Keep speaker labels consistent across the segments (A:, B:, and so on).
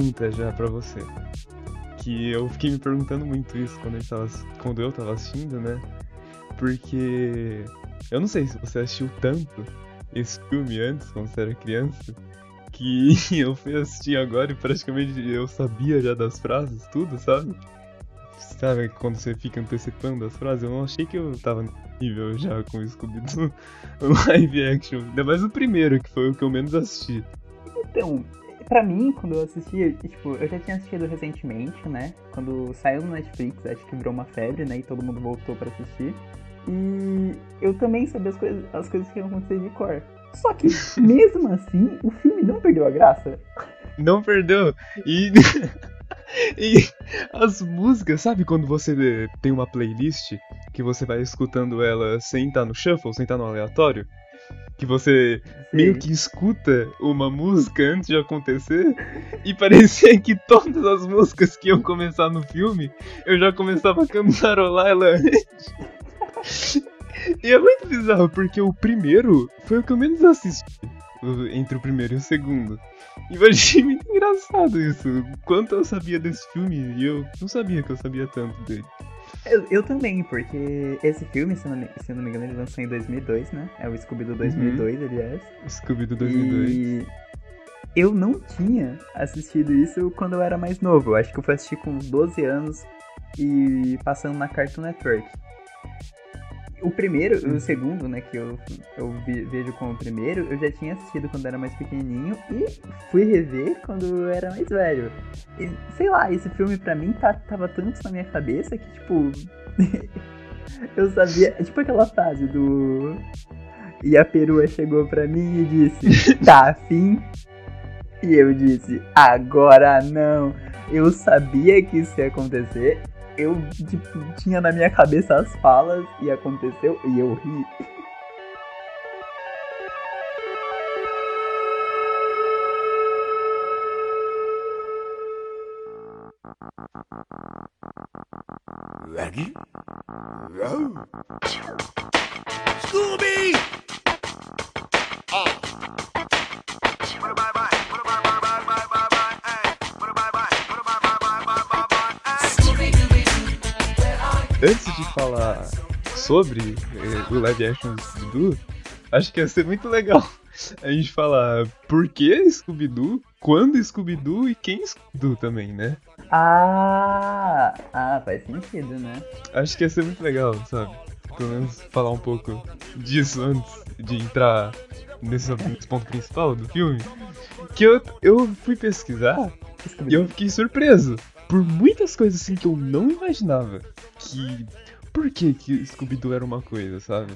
A: pergunta já pra você. Que eu fiquei me perguntando muito isso quando, tava, quando eu tava assistindo, né? Porque eu não sei se você assistiu tanto esse filme antes, quando você era criança, que eu fui assistir agora e praticamente eu sabia já das frases, tudo, sabe? Sabe quando você fica antecipando as frases? Eu não achei que eu tava nível já com o Scooby-Doo live action. Ainda mais o primeiro, que foi o que eu menos assisti.
B: Então, pra mim, quando eu assisti, tipo, eu já tinha assistido recentemente, né? Quando saiu no Netflix, acho que virou uma febre, né? E todo mundo voltou pra assistir. E eu também sabia as coisas, as coisas que iam acontecer de cor. Só que, mesmo assim, o filme não perdeu a graça.
A: Não perdeu. E. e as músicas, sabe quando você tem uma playlist que você vai escutando ela sem estar no shuffle, sem estar no aleatório? Que você Sim. meio que escuta uma música antes de acontecer e parecia que todas as músicas que iam começar no filme eu já começava a cantarolar ela antes. E é muito bizarro, porque o primeiro foi o que eu menos assisti. Entre o primeiro e o segundo. E eu achei muito engraçado isso. Quanto eu sabia desse filme e eu não sabia que eu sabia tanto dele.
B: Eu, eu também, porque esse filme, se não, se não me engano, ele lançou em 2002, né? É o Scooby-Doo 2002, uhum. aliás.
A: Scooby-Doo 2002. E
B: eu não tinha assistido isso quando eu era mais novo. Eu acho que eu fui assistir com uns 12 anos e passando na Cartoon Network. O primeiro, o hum. segundo, né, que eu, eu vi, vejo como o primeiro, eu já tinha assistido quando era mais pequenininho e fui rever quando eu era mais velho. E, sei lá, esse filme pra mim tá, tava tanto na minha cabeça que, tipo. eu sabia. Tipo aquela frase do. E a perua chegou pra mim e disse: Tá afim? E eu disse: Agora não. Eu sabia que isso ia acontecer eu tipo, tinha na minha cabeça as falas e aconteceu e eu ri.
C: Ready? Scooby!
A: Antes de falar sobre eh, o live action do Scooby-Doo, acho que ia ser muito legal a gente falar por que Scooby-Doo, quando Scooby-Doo e quem Scooby-Doo também, né?
B: Ah, ah, faz sentido, né?
A: Acho que ia ser muito legal, sabe? Pelo menos falar um pouco disso antes de entrar nesse, nesse ponto principal do filme. Que eu, eu fui pesquisar e eu fiquei surpreso por muitas coisas assim que eu não imaginava que. Por que, que Scooby-Doo era uma coisa, sabe?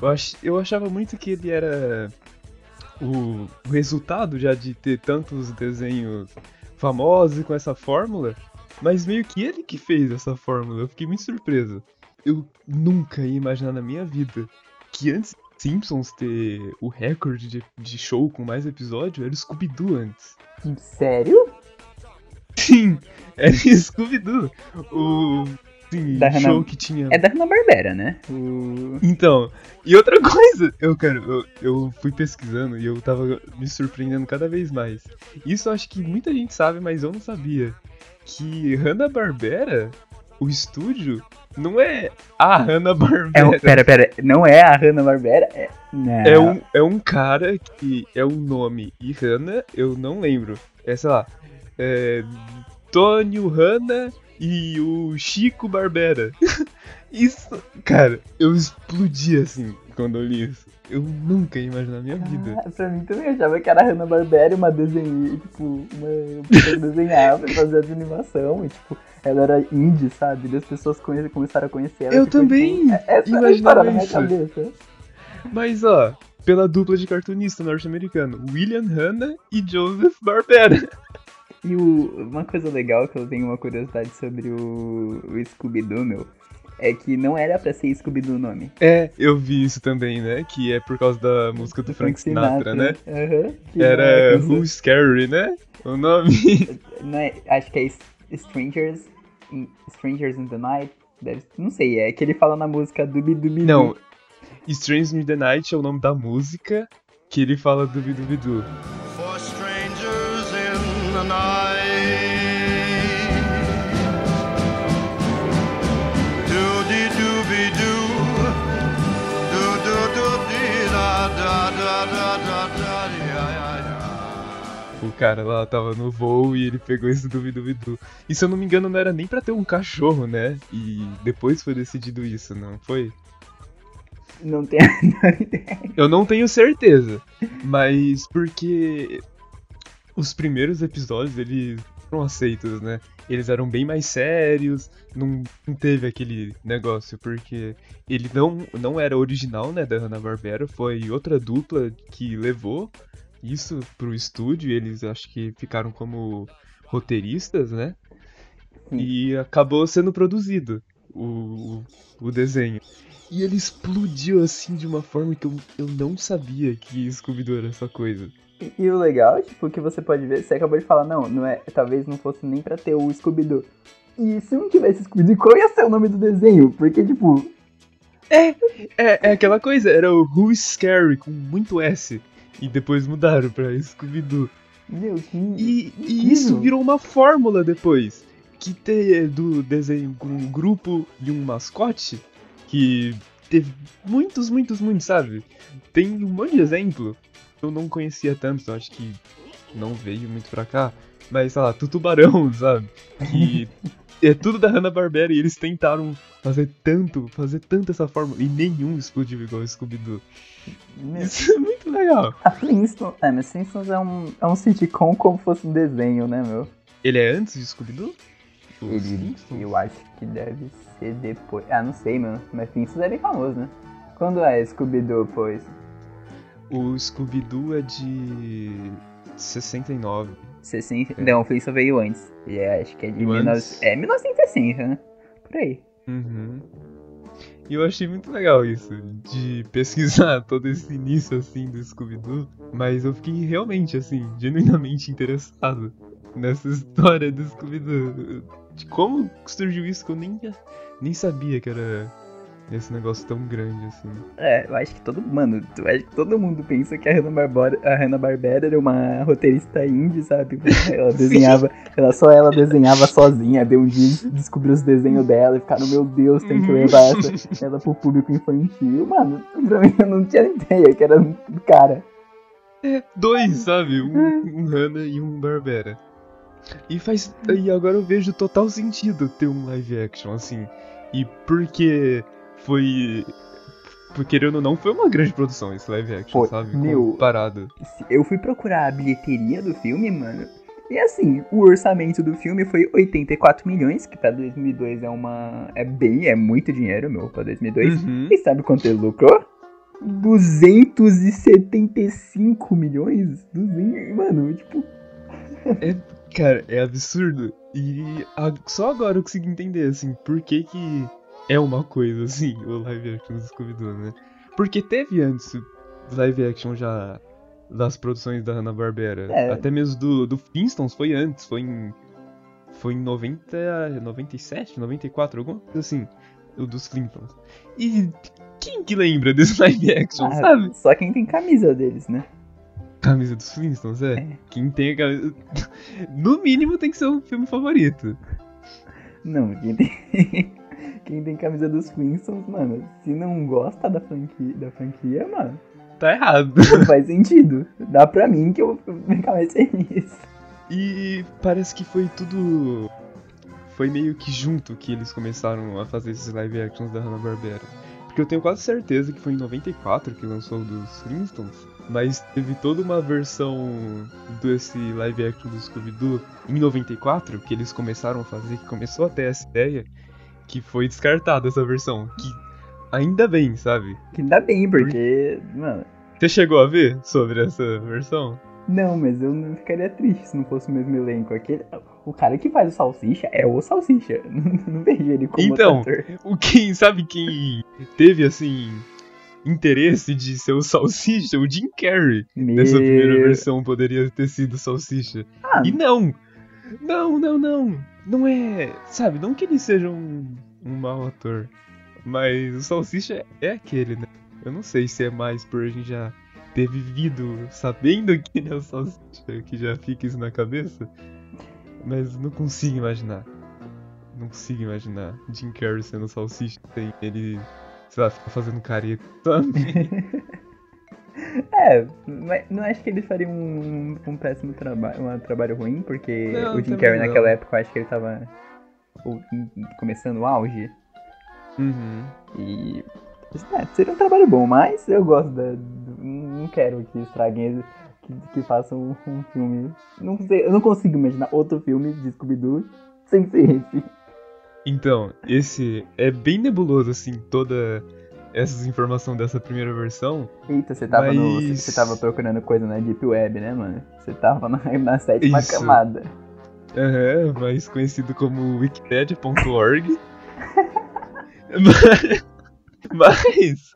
A: Eu, ach, eu achava muito que ele era o, o resultado já de ter tantos desenhos famosos com essa fórmula, mas meio que ele que fez essa fórmula. Eu fiquei muito surpreso. Eu nunca ia imaginar na minha vida que antes Simpsons ter o recorde de, de show com mais episódio era Scooby-Doo antes.
B: Sério?
A: Sim, era Scooby-Doo. O Sim, da show que tinha.
B: É da Hanna-Barbera, né?
A: O... Então, e outra coisa, eu, cara, eu, eu fui pesquisando e eu tava me surpreendendo cada vez mais. Isso eu acho que muita gente sabe, mas eu não sabia. Que Hanna-Barbera, o estúdio, não é a Hanna-Barbera.
B: É um, pera, pera, não é a Hanna-Barbera? É,
A: é, um, é um cara que é um nome e Hanna, eu não lembro. É, sei lá, é, Tônio Hanna e o Chico Barbera. Isso, cara, eu explodi assim quando eu li isso. Eu nunca ia imaginar na minha vida.
B: Ah, pra mim também eu achava que era a Hanna-Barbera, uma desenhista, tipo, uma pessoa desenhava e fazia de animação, e tipo, ela era indie, sabe? E as pessoas começaram a conhecer ela.
A: Eu
B: tipo,
A: também
B: tipo, essa
A: imaginava
B: na minha cabeça.
A: Mas ó, pela dupla de cartunista norte-americano, William Hanna e Joseph Barbera.
B: E o, uma coisa legal que eu tenho uma curiosidade sobre o, o Scooby-Doo, meu, é que não era pra ser Scooby-Doo o nome.
A: É, eu vi isso também, né? Que é por causa da música do, do Frank, Sinatra, Sinatra, né?
B: Uhum,
A: era é Who's Scary, né? O nome.
B: Não é, acho que é Strangers in, Strangers in the Night. Deve, não sei, é que ele fala na música Dubi Dubi
A: Não, Strangers in the Night é o nome da música que ele fala Dubi Dubi Doo.
C: The night. Doody dooby doo. Do do do dee da da da da da da.
A: O cara lá tava no voo e ele pegou esse duvidu. E se eu não me engano, não era nem pra ter um cachorro, né? E depois foi decidido isso, não foi?
B: Não tem a menor ideia.
A: Eu não tenho certeza, mas porque os primeiros episódios eles foram aceitos, né? Eles eram bem mais sérios, não, não teve aquele negócio, porque ele não, não era original, né, da Hanna-Barbera, foi outra dupla que levou isso pro estúdio, eles acho que ficaram como roteiristas, né? E acabou sendo produzido o, o desenho. E ele explodiu assim de uma forma que eu, eu não sabia que Scooby-Doo era essa coisa.
B: E, e o legal, tipo, que você pode ver, você acabou de falar, não, não é, talvez não fosse nem pra ter o Scooby-Doo. E se não tivesse Scooby-Doo, qual ia ser o nome do desenho? Porque, tipo,
A: É, é aquela coisa, era o Who is Scary com muito S. E depois mudaram pra Scooby-Doo.
B: meu, que...
A: E, e isso virou uma fórmula depois. Que ter do desenho com um grupo e um mascote. Que teve muitos, muitos, muitos, sabe? Tem um monte de exemplo. Eu não conhecia tanto, então acho que não veio muito pra cá. Mas, sei lá, Tutubarão, sabe? Que é tudo da Hanna-Barbera e eles tentaram fazer tanto, fazer tanto essa fórmula. E nenhum explodiu igual o Scooby-Doo. Isso é muito legal.
B: a Flintstones... É, mas Flintstones é um, é um sitcom como fosse um desenho, né, meu?
A: Ele é antes de Scooby-Doo?
B: Ele, eu acho que deve ser depois. Ah, não sei, mano. Mas Flintstones é bem famoso, né? Quando é Scooby-Doo, pois?
A: O Scooby-Doo é de 69.
B: 60...
A: É.
B: Não, o Flintstones veio antes. E é, acho que é de
A: Veio
B: 19...
A: antes?
B: É 1960, né? Por aí.
A: Uhum. E eu achei muito legal isso, de pesquisar todo esse início assim do Scooby-Doo. Mas eu fiquei realmente, assim, genuinamente interessado nessa história do Scooby-Doo. De como surgiu isso que eu nem, nem sabia que era esse negócio tão grande assim.
B: É, eu acho que todo mano, eu acho que todo mundo pensa que a Hanna-Barbera, a Hanna-Barbera era uma roteirista indie, sabe? Ela desenhava, ela só ela desenhava sozinha, deu um dia descobriu os desenhos dela e ficaram, meu Deus, tem que levar essa, ela pro público infantil. Mano, pra mim eu não tinha ideia que era do cara.
A: Dois, sabe? Um, um Hanna e um Barbera. E faz. E agora eu vejo total sentido ter um live action, assim. E porque foi. Querendo ou não, foi uma grande produção esse live action,
B: Foi,
A: sabe?
B: meu.
A: Comparado.
B: Eu fui procurar a bilheteria do filme, mano. E assim, o orçamento do filme foi 84 milhões, que pra 2002 é uma. É bem, é muito dinheiro, meu, pra 2002.
A: Uhum.
B: E sabe quanto ele lucrou? 275 milhões? 200, mano, tipo.
A: Cara, é absurdo. E a- só agora eu consigo entender, assim, por que que é uma coisa, assim, o live action do Scooby-Doo, né? Porque teve antes live action já das produções da Hanna-Barbera.
B: É.
A: Até mesmo do, do Flintstones foi antes, foi em... Foi em 90, 97, 94, alguma coisa assim. O dos Flintstones. E quem que lembra desse live action,
B: ah,
A: sabe?
B: Só quem tem camisa deles, né?
A: Camisa dos Flintstones, é.
B: É.
A: Quem tem a camisa... No mínimo tem que ser o filme favorito.
B: Não, quem tem. quem tem camisa dos Flintstones, mano, se não gosta da franquia, da franquia, mano,
A: Tá errado.
B: não faz sentido. Dá pra mim que eu vou ficar mais feliz.
A: E parece que foi tudo. Foi meio que junto que eles começaram a fazer esses live actions da Hanna-Barbera. Porque eu tenho quase certeza que foi em 94 que lançou o dos Flintstones. Mas teve toda uma versão desse live action do Scooby-Doo em 94 que eles começaram a fazer, que começou a ter essa ideia, que foi descartada essa versão. Que ainda bem, sabe?
B: Que ainda bem, porque, mano.
A: Você chegou a ver sobre essa versão?
B: Não, mas eu não ficaria triste se não fosse o mesmo elenco. Aquele, o cara que faz o Salsicha é o Salsicha. Não, não vejo ele como
A: Então,
B: ator.
A: O quem, sabe quem teve, assim, interesse de ser o Salsicha? O Jim Carrey. Nessa primeira versão poderia ter sido o Salsicha.
B: Ah,
A: E não! Não, não, não! Não é. Sabe, não que ele seja um, um mau ator. Mas o Salsicha é aquele, né? Eu não sei se é mais por a gente já ter vivido sabendo que ele é o Salsicha, que já fica isso na cabeça. Mas não consigo imaginar. Não consigo imaginar Jim Carrey sendo o Salsicha sem ele, sei lá, ficar fazendo careta, sabe?
B: É, mas não acho que ele faria um, um péssimo trabalho, um trabalho ruim, porque
A: Não,
B: o Jim
A: também
B: Carrey
A: não.
B: naquela época eu acho que ele tava começando o auge.
A: Uhum.
B: E. É, seria um trabalho bom, mas eu gosto da. do- não quero que estraguem. Que, que façam um, um filme. Não sei, eu não consigo imaginar outro filme de Scooby-Doo sem ser esse.
A: Então, esse é bem nebuloso, assim, toda essas informações dessa primeira versão.
B: Eita, você tava, no,
A: Mas-
B: você tava procurando coisa na Deep Web, né, mano? Você tava na, na sétima
A: Isso.
B: camada.
A: Aham, mais conhecido como wikipedia.org. mas, mas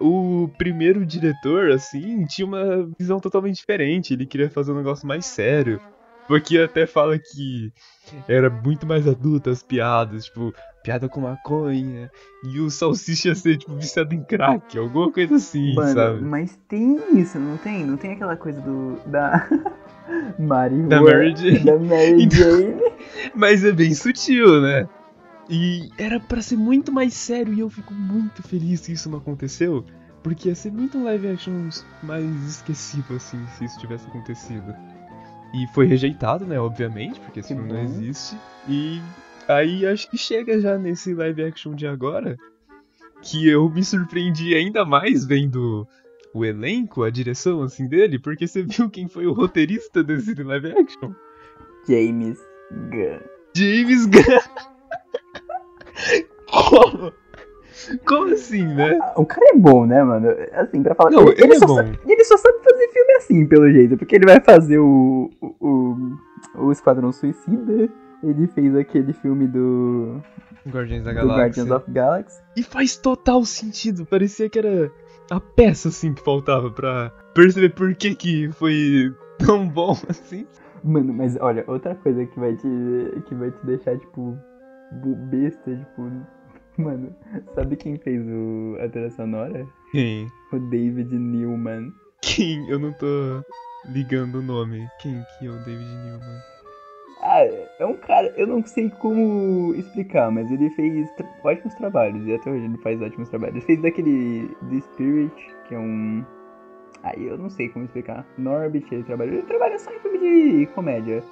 A: o primeiro diretor, assim, tinha uma visão totalmente diferente. Ele queria fazer um negócio mais sério. Porque até fala que era muito mais adulto as piadas, tipo, piada com maconha. E o salsicha ser, tipo, viciado em crack, alguma coisa assim,
B: Mano,
A: sabe?
B: mas tem isso, não tem? Não tem aquela coisa do. Da. Mari
A: Da Mary Jane.
B: Da Mary Jane.
A: Mas é bem sutil, né? E era pra ser muito mais sério e eu fico muito feliz que isso não aconteceu, porque ia ser muito um live action mais esquecido assim se isso tivesse acontecido. E foi rejeitado, né, obviamente, porque esse
B: Que
A: filme não
B: bom.
A: existe. E aí acho que chega já nesse live action de agora que eu me surpreendi ainda mais vendo o elenco, a direção assim dele, porque você viu quem foi o roteirista desse live action?
B: James Gunn.
A: James Gunn. Como? Como assim, né?
B: Ah, O cara é bom, né, mano? Assim, pra falar.
A: Não, ele é
B: só
A: bom.
B: Sabe, ele só sabe fazer filme assim, pelo jeito. Porque ele vai fazer o. O, o, o Esquadrão Suicida. Ele fez aquele filme do.
A: Guardiões da
B: Guardians of Galaxy.
A: E faz total sentido. Parecia que era a peça, assim, que faltava pra perceber por que que foi tão bom assim.
B: Mano, mas olha, outra coisa que vai te. que vai te deixar, tipo, besta, tipo. Mano, sabe quem fez o, a trilha sonora?
A: Quem?
B: O David Newman.
A: Quem? Eu não tô ligando o nome. Quem que é o David Newman?
B: Ah, é um cara, eu não sei como explicar, mas ele fez tra- ótimos trabalhos, e até hoje ele faz ótimos trabalhos. Ele fez daquele The Spirit, que é um. Aí eu não sei como explicar. Norbit, ele trabalha. Ele trabalha só em filme de comédia.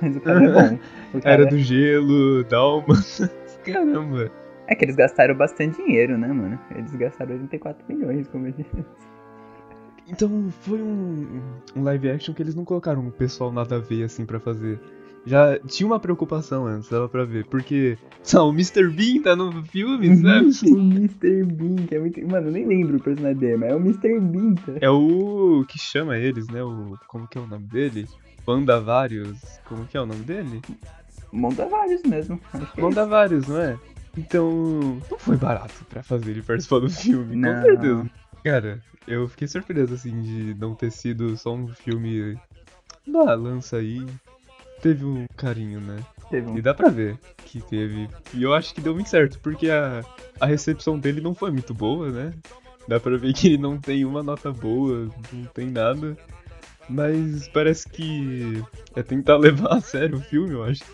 B: Mas o cara é bom. Cara...
A: Era do gelo, Dalma. Caramba.
B: É que eles gastaram bastante dinheiro, né, mano? Eles gastaram 84 milhões, como eu disse.
A: Então foi um, um live action que eles não colocaram um pessoal nada a ver assim pra fazer. Já tinha uma preocupação antes, dava pra ver. Porque, lá, o Mr. Bean tá no filme, sabe?
B: o Mr. Bean, que é muito. Mano, eu nem lembro o personagem dele, mas é o Mr. Bean, tá?
A: É o que chama eles, né? O. Como que é o nome dele? Vandavarius. Como que é o nome dele?
B: Monta vários mesmo. Que é
A: não é? Então. Não foi barato pra fazer ele participar do filme,
B: Não.
A: com certeza. Cara, eu fiquei surpreso assim de não ter sido só um filme. Da lança aí. Teve um carinho, né?
B: Teve um
A: E dá pra ver que teve. E eu acho que deu muito certo, porque a, a recepção dele não foi muito boa, né? Dá pra ver que ele não tem uma nota boa, não tem nada. Mas parece que é tentar levar a sério o filme, eu acho.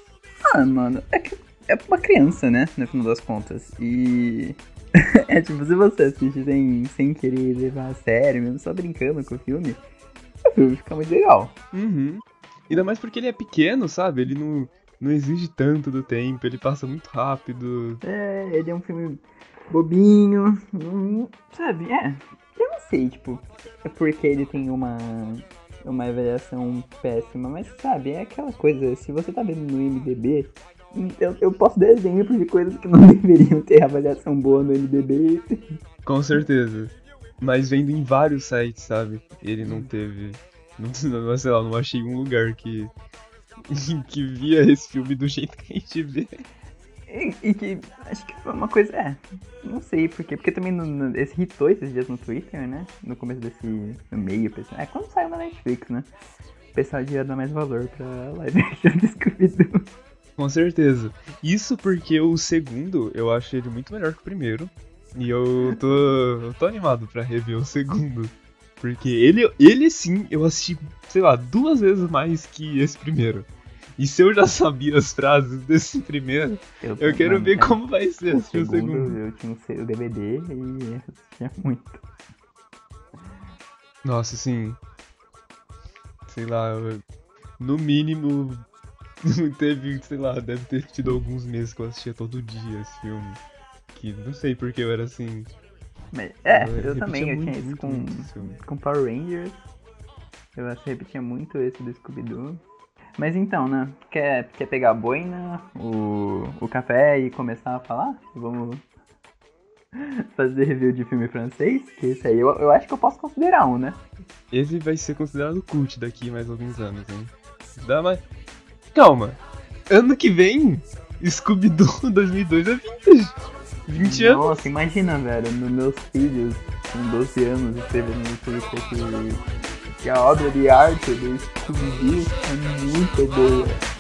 B: Ah, mano, é que é pra uma criança, né? No final das contas. E. é tipo, se você assiste sem, sem querer levar a sério, mesmo só brincando com o filme, o filme fica muito legal.
A: Uhum. Ainda mais porque ele é pequeno, sabe? Ele não, não exige tanto do tempo, ele passa muito rápido.
B: É, ele é um filme bobinho, sabe? É. Eu não sei, tipo, é porque ele tem uma. Uma avaliação péssima, mas sabe, é aquela coisa, se você tá vendo no MDB, eu, eu posso dar exemplo de coisas que não deveriam ter avaliação boa no MDB.
A: Com certeza. Mas vendo em vários sites, sabe? Ele não teve. Não, sei lá, não achei um lugar que. que via esse filme do jeito que a gente vê.
B: E, e que acho que foi uma coisa. É, não sei por quê. Porque também no, no- esse hitou esses dias no Twitter, né? No começo desse. No meio, pessoal. É quando saiu na Netflix, né? O pessoal devia dar mais valor pra live action do Scooby-Doo.
A: Com certeza. Isso porque o segundo eu acho ele muito melhor que o primeiro. E eu tô. eu tô animado pra rever o segundo. Porque ele, ele sim, eu assisti, sei lá, duas vezes mais que esse primeiro. E se eu já sabia as frases desse primeiro, eu quero
B: mano,
A: ver
B: cara,
A: como vai ser
B: O segundo,
A: segundo.
B: eu tinha o DVD e assistia muito.
A: Nossa, assim. Sei lá, eu- no mínimo. Teve, sei lá, deve ter tido alguns meses que eu assistia todo dia esse filme. Que não sei porque eu era assim.
B: Mas, é, eu,
A: repetia
B: também, eu
A: muito,
B: tinha isso com,
A: muito
B: com Power Rangers. Eu acho que repetia muito esse do Scooby-Doo. Mas então, né? Quer, quer pegar a boina, o, o café e começar a falar? Vamos fazer review de filme francês? Que esse aí eu, eu acho que eu posso considerar um, né?
A: Esse vai ser considerado cult daqui mais alguns anos, hein? Dá mais. Calma! Ano que vem, Scooby-Doo 2002 é vintage! 20 anos!
B: Nossa, imagina, velho, nos meus filhos com 12 anos escrevendo no Twitter que, que a obra de arte do Scooby-Doo é muito boa.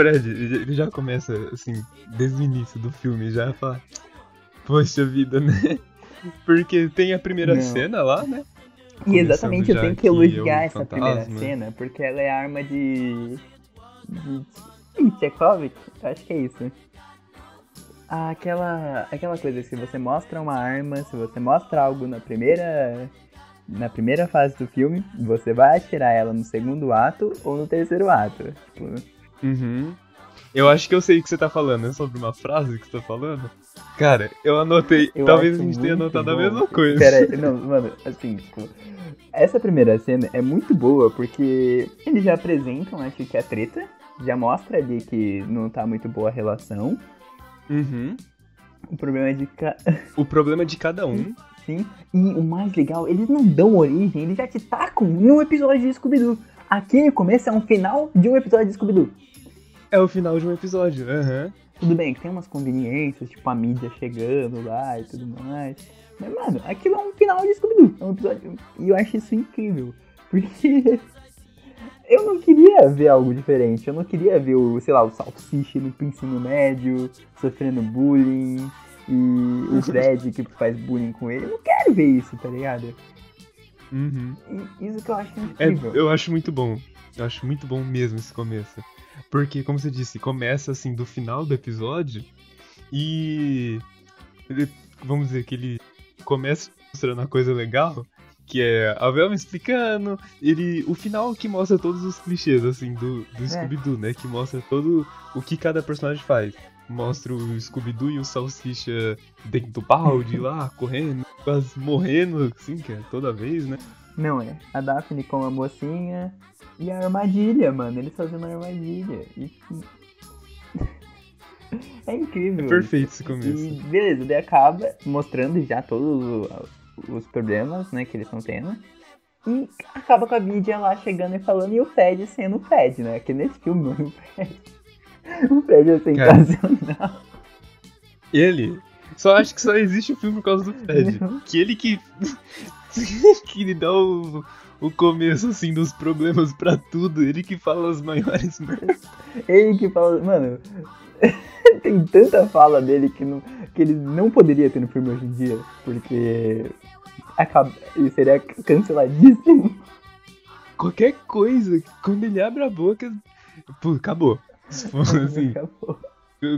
A: Fred, ele já começa, assim, desde o início do filme, já fala. Poxa vida, né? Porque tem a primeira
B: Não.
A: cena lá, né?
B: E exatamente, eu tenho que
A: é
B: elogiar essa primeira
A: fantasma.
B: cena, porque ela é arma de. de. Tchekhovich? Acho que é isso. Aquela, aquela coisa, se você mostra uma arma, se você mostra algo na primeira. Na primeira fase do filme, você vai atirar ela no segundo ato ou no terceiro ato. Tipo,
A: Uhum. Eu acho que eu sei o que você tá falando, é sobre uma frase que você tá falando? Cara, eu anotei.
B: eu
A: Talvez a gente tenha anotado a
B: bom.
A: mesma coisa.
B: Pera aí, não, mano, assim, tipo. Essa primeira cena é muito boa porque eles já apresentam, acho que a treta, já mostra ali que não tá muito boa a relação.
A: Uhum.
B: O problema é de. Ca...
A: O problema é de cada um.
B: Sim. E o mais legal, eles não dão origem, eles já te tacam num episódio de Scooby-Doo. Aqui no começo é um final de um episódio de Scooby-Doo.
A: É o final de um episódio. Aham.
B: Tudo bem que tem umas conveniências, tipo a mídia chegando lá e tudo mais. Mas, mano, aquilo é um final de Scooby-Doo. É um episódio. E eu acho isso incrível. Porque. Eu não queria ver algo diferente. Eu não queria ver o, sei lá, o Salsicha no ensino médio, sofrendo bullying. E o Fred que faz bullying com ele. Eu não quero ver isso, tá ligado?
A: Uhum.
B: Isso que eu acho
A: É,
B: incrível.
A: eu acho muito bom. Eu acho muito bom mesmo esse começo. Porque, como você disse, começa assim do final do episódio e. ele- vamos dizer que ele começa mostrando uma coisa legal, que é a Velma explicando, ele. O final que mostra todos os clichês, assim, do, do Scooby-Doo, né? Que mostra todo o que cada personagem faz. Mostra o Scooby-Doo e o Salsicha dentro do balde lá, correndo, quase morrendo, assim, que é toda vez, né?
B: Não é. A Daphne com a mocinha e a armadilha, mano. Eles fazendo a armadilha. E... é incrível.
A: É perfeito esse
B: E
A: começo.
B: beleza, daí acaba mostrando já todos os problemas, né, que eles estão tendo. E acaba com a mídia lá chegando e falando, e o Fred sendo o Fred, né? Que nesse filme, mano, o Fred. O Fred é sensacional.
A: Ele. Só acho que só existe o filme por causa do Fred.
B: Não.
A: Que ele que. que ele dá o, o começo, assim, dos problemas pra tudo. Ele que fala as maiores merdas.
B: Ele que fala, mano, tem tanta fala dele que, não, que ele não poderia ter no filme hoje em dia, porque acaba, ele seria canceladíssimo.
A: Qualquer coisa, quando ele abre a boca. Pô, acabou. Se for assim,
B: Acabou.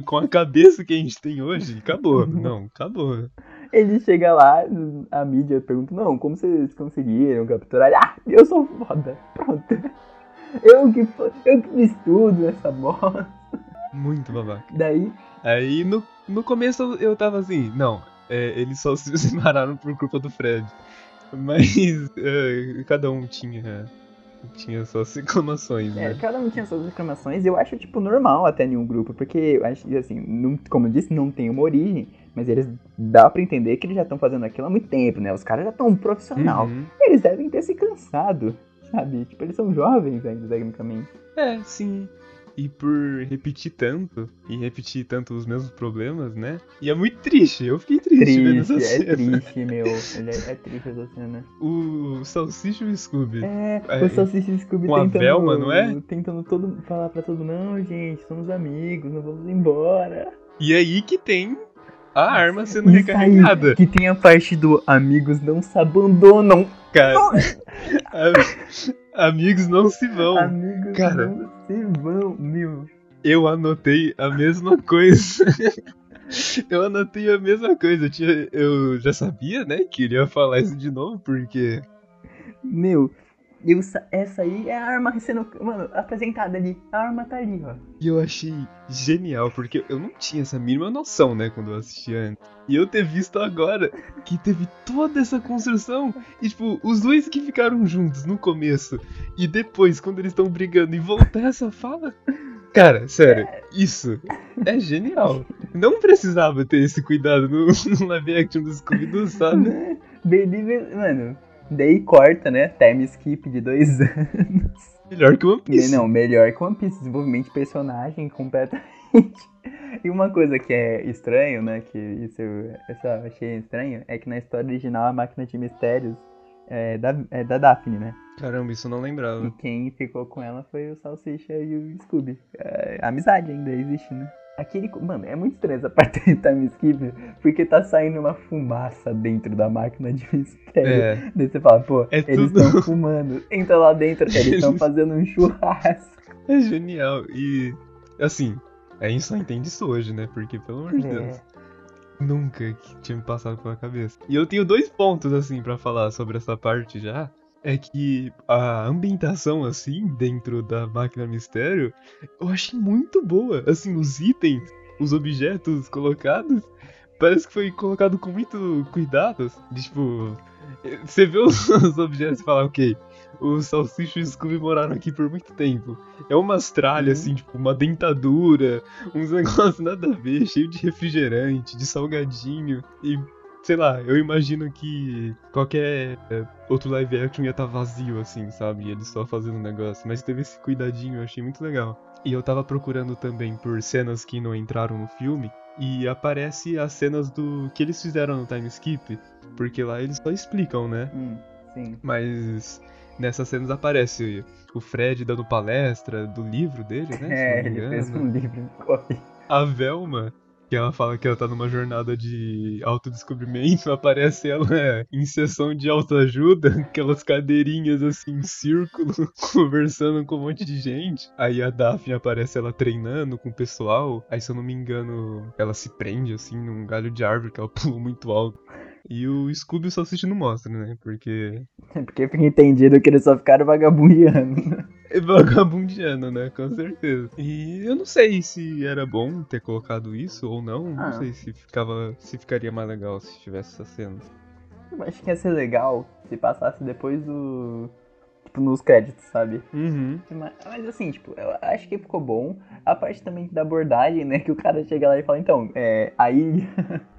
A: com a cabeça que a gente tem hoje, acabou. Não, acabou.
B: Ele chega lá, a mídia pergunta, não, como vocês conseguiram capturar? Ah, eu sou foda. Pronto. Eu que, eu que fiz tudo nessa bosta.
A: Muito babaca.
B: Daí,
A: Aí no, no começo eu- tava assim, não, é, eles só se separaram por culpa do Fred. Mas é, cada um tinha, tinha suas reclamações,
B: é,
A: né?
B: cada um tinha suas reclamações, e eu acho, tipo, normal até em um grupo, porque assim, não, como eu disse, não tem uma origem, Mas eles dá pra entender que eles já estão fazendo aquilo há muito tempo, né? Os caras já estão profissional.
A: Uhum.
B: Eles devem ter se cansado, sabe? Tipo, eles são jovens ainda, tecnicamente.
A: É, sim. E por repetir tanto, e repetir tanto os mesmos problemas, né? E é muito triste, eu fiquei triste, vendo essa
B: Triste, é
A: cena.
B: triste, meu. Ele é, é triste essa cena.
A: O Salsicha e o Scooby.
B: É,
A: É,
B: o Salsicha e o Scooby
A: com a
B: tentando,
A: Velma, não é?
B: tentando todo, falar pra todo mundo, não, gente, somos amigos, não vamos embora.
A: E aí que tem a arma sendo
B: Isso
A: recarregada.
B: aí, que tem a parte do amigos não se abandonam.
A: Cara, Am- amigos não se vão.
B: Amigos
A: cara.
B: não se vão, meu.
A: Eu anotei a mesma coisa. Eu anotei a mesma coisa. Eu, tinha- eu já sabia, né, que ele ia falar isso de novo, porque.
B: Meu, eu, essa aí é a arma sendo, mano, apresentada ali. A arma tá ali, ó.
A: E eu achei genial, porque eu não tinha essa mínima noção, né, quando eu assisti antes. E eu ter visto agora que teve toda essa construção. E, tipo, os dois que ficaram juntos no começo e depois, quando eles estão brigando, e voltar essa fala. Cara, sério, isso é genial. Não precisava ter esse cuidado no, no live action do Scooby-Doo, sabe?
B: Believe, mano. Daí corta, né? Time skip de dois anos.
A: Melhor que One Piece.
B: Não, melhor que One Piece. Desenvolvimento de personagem completamente. E uma coisa que é estranho, né? Que isso eu, só achei estranho. É que na história original a máquina de mistérios é da, é da Daphne, né?
A: Caramba, isso eu não
B: E
A: lembrava.
B: quem ficou com ela foi o Salsicha e o Scooby. É, amizade ainda existe, né? Aquele. Mano, é muito estranho essa parte do time skip, porque tá saindo uma fumaça dentro da máquina de mistério.
A: É,
B: Daí você fala, pô,
A: É
B: eles
A: tudo-
B: estão fumando. Entra lá dentro, eles estão fazendo um churrasco.
A: é genial. E, assim, a gente só entende isso hoje, né? Porque, pelo amor de
B: É.
A: Deus. Nunca tinha me passado pela cabeça. E eu tenho dois pontos, assim, pra falar sobre essa parte já. É que a ambientação, assim, dentro da máquina mistério, eu achei muito boa. Assim, os itens, os objetos colocados, parece que foi colocado com muito cuidado. De, tipo, você vê os, os objetos e fala, ok, o Salsicha e o Scooby moraram aqui por muito tempo. É umas tralhas, assim, tipo, uma dentadura, uns negócios nada a ver, cheio de refrigerante, de salgadinho. E, sei lá, eu imagino que qualquer é, outro live action ia estar vazio, assim, sabe? Eles só fazendo um negócio. Mas teve esse cuidadinho, eu achei muito legal. E eu tava procurando também por cenas que não entraram no filme. E aparece as cenas do que eles fizeram no time skip. Porque lá eles só explicam, né?
B: Hum, sim.
A: Mas nessas cenas aparece o Fred dando palestra do livro dele, né?
B: É, ele fez um livro.
A: A Velma, que ela fala que ela tá numa jornada de autodescobrimento, aparece ela em sessão de autoajuda, aquelas cadeirinhas assim em círculo, conversando com um monte de gente. Aí a Daphne aparece ela treinando com o pessoal. Aí, se eu não me engano, ela se prende assim num galho de árvore que ela pula muito alto. E o Scooby o Salsicha não mostra, né? Porque
B: Porque fica entendido que eles só ficaram vagabundeando.
A: É vagabundiano, né? Com certeza. E eu não sei se era bom ter colocado isso ou não.
B: Ah.
A: Não sei se ficava. se ficaria mais legal se tivesse essa cena.
B: Eu acho que ia ser legal se passasse depois do. Tipo, nos créditos, sabe?
A: Uhum.
B: Mas, mas assim, tipo, eu acho que ficou bom. A parte também da abordagem, né? Que o cara chega lá e fala, então, é. A ilha.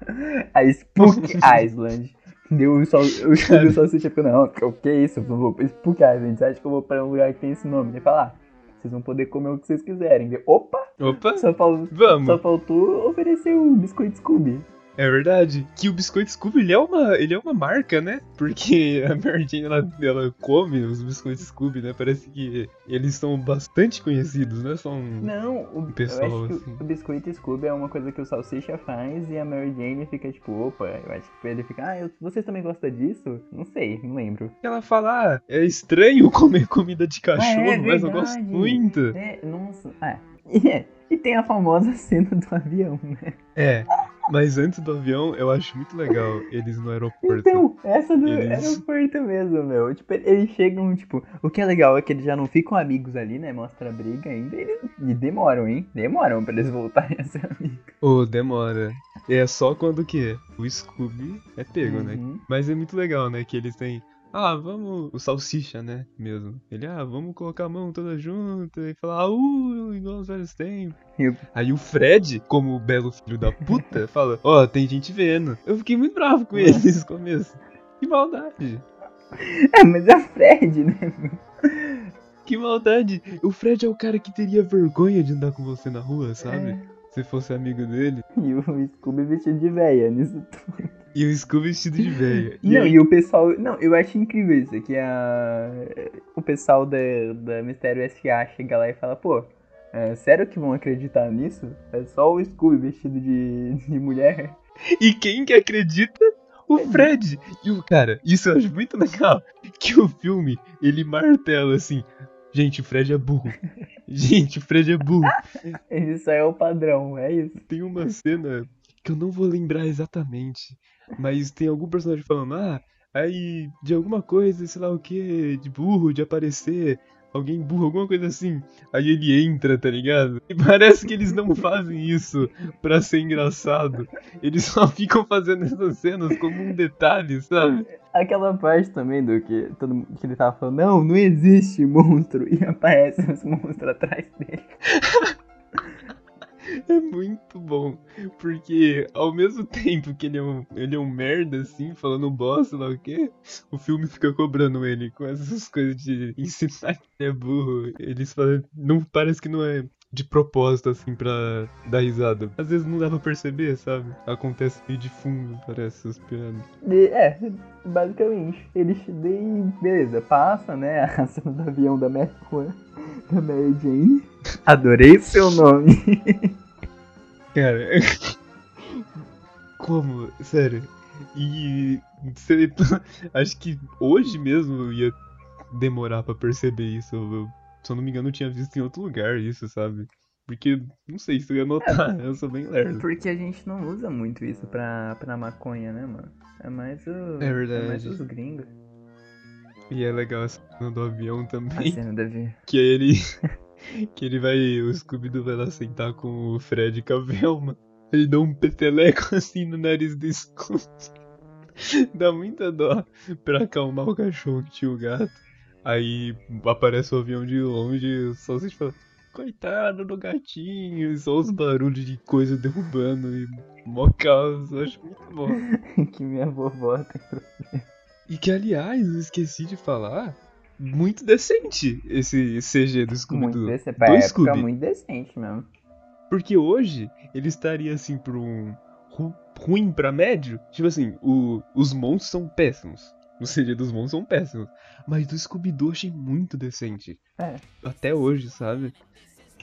B: a Spook Island. Deu o sol. O Scooby só se tipo, não, o que é isso? Eu vou Spook Island. Você acha que eu vou pra um lugar que tem esse nome? Ele fala, ah, vocês vão poder comer o que vocês quiserem. Eu, Opa!
A: Opa!
B: Só, fal-
A: Vamos!
B: só faltou oferecer o biscoito Scooby.
A: É verdade. Que o biscoito Scooby ele é uma, ele é uma marca, né? Porque a Mary Jane ela, ela come os biscoitos Scooby, né? Parece que eles são bastante conhecidos, né? São.
B: Não, o,
A: pessoal, assim.
B: o biscoito Scooby é uma coisa que o Salsicha faz e a Mary Jane fica tipo, opa, eu acho que ele fica, ah, eu- vocês também gostam disso? Não sei, não lembro.
A: Ela fala, ah, é estranho comer comida de cachorro,
B: é
A: mas eu gosto muito.
B: É, nossa, ah, é, e tem a famosa cena do avião, né?
A: É, mas antes do avião, eu acho muito legal eles no aeroporto.
B: Então, essa do
A: Eles-
B: aeroporto mesmo, meu. Tipo, eles chegam, tipo, o que é legal é que eles já não ficam amigos ali, né? Mostra a briga ainda. Eles, e demoram, hein? Demoram pra eles voltarem a ser amigos.
A: Ô, demora. É só quando o quê? O Scooby é pego, né?
B: Uhum.
A: Mas é muito legal, né? Que eles têm ah, vamos. O salsicha, né? Mesmo. Ele, ah, vamos colocar a mão toda junta e falar, uh, igual os velhos tempos.
B: E o-
A: Aí o Fred, como o belo filho da puta, fala, ó, tem gente vendo. Eu fiquei muito bravo com ele nesse começo. Que maldade.
B: É, mas é o Fred, né?
A: Que maldade. O Fred é o cara que teria vergonha de andar com você na rua, sabe?
B: É.
A: Se fosse amigo dele.
B: E o Scooby vestido de véia nisso tudo.
A: E o Scooby vestido de velha. E
B: Não,
A: aí-
B: e o pessoal. Não, eu acho incrível isso, que a, o pessoal da, da Mistério S.A. chega lá e fala, pô, é, sério que vão acreditar nisso? É só o Scooby vestido de, de mulher?
A: E quem que acredita? O Fred! E o cara, isso eu acho muito legal. Que o filme, ele martela assim. Gente, o Fred é burro. Gente, o Fred é burro.
B: Isso é o padrão, é isso.
A: Tem uma cena que eu não vou lembrar exatamente. Mas tem algum personagem falando, ah, aí de alguma coisa, sei lá o que, de burro, de aparecer. Alguém burro, alguma coisa assim. Aí ele entra, tá ligado? E parece que eles não fazem isso pra ser engraçado. Eles só ficam fazendo essas cenas como um detalhe, sabe?
B: Aquela parte também do que, todo, que ele tava falando, não, não existe monstro, e aparece os monstros atrás dele.
A: É muito bom. Porque ao mesmo tempo que ele é um, ele é um merda, assim, falando bosta, lá o quê? O filme fica cobrando ele com essas coisas de ensinar que ele é burro. Eles falam. Não, parece que não é de propósito, assim, pra dar risada. Às vezes não dá pra perceber, sabe? Acontece meio de fundo, parece essas piadas.
B: É, basicamente. Eles, daí, beleza, passa, né, a cena do avião da Mary, da Mary Jane. Adorei seu nome.
A: Cara. Como? Sério. E. cê- acho que hoje mesmo eu ia demorar pra perceber isso. Eu, se eu não me engano, eu tinha visto em outro lugar isso, sabe? Porque, não sei se eu ia notar, eu sou bem lerdo.
B: Porque a gente não usa muito isso pra, pra maconha, né, mano? É mais o.
A: É verdade.
B: É mais os gringos.
A: E é legal essa cena do avião
B: A
A: também.
B: cena da Vi.
A: Que ele. que ele vai. O Scooby-Doo vai lá sentar com o Fred e a Velma. Ele dá um peteleco assim no nariz do Scooby. Dá muita dó pra acalmar o cachorro que tinha o gato. Aí aparece o avião de longe, só se fala, coitado do gatinho, e só os barulhos de coisa derrubando e mó caos, eu acho muito bom.
B: que minha vovó tem.
A: E que, aliás, eu esqueci de falar, muito decente esse CG do
B: Muito
A: Scooby-Doo.
B: Pra
A: Do
B: época,
A: Scooby.
B: muito decente mesmo.
A: Porque hoje ele estaria assim por um ru- ruim pra médio. Tipo assim, o- os monstros são péssimos. O CG dos monstros são péssimos. Mas do Scooby-Doo achei muito decente.
B: É.
A: Até hoje, sabe?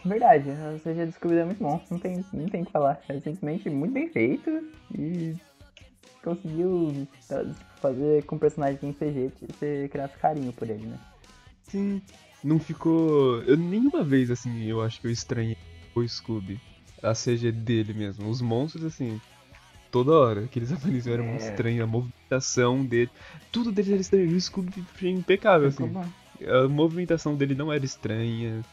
B: Verdade, o CG do Scooby é muito bom, não tem, não tem o que falar. É simplesmente muito bem feito e conseguiu tá, fazer com o personagem em CG você criasse carinho por ele, né?
A: Sim. Não ficou. Eu nenhuma vez assim eu acho que eu estranhei o Scooby. A CG dele mesmo. Os monstros, assim. Toda hora que eles apareciam era
B: É.
A: muito estranho. A movimentação dele. Tudo dele era estranho. O Scooby foi impecável,
B: Ficou
A: assim. A movimentação dele não era estranha.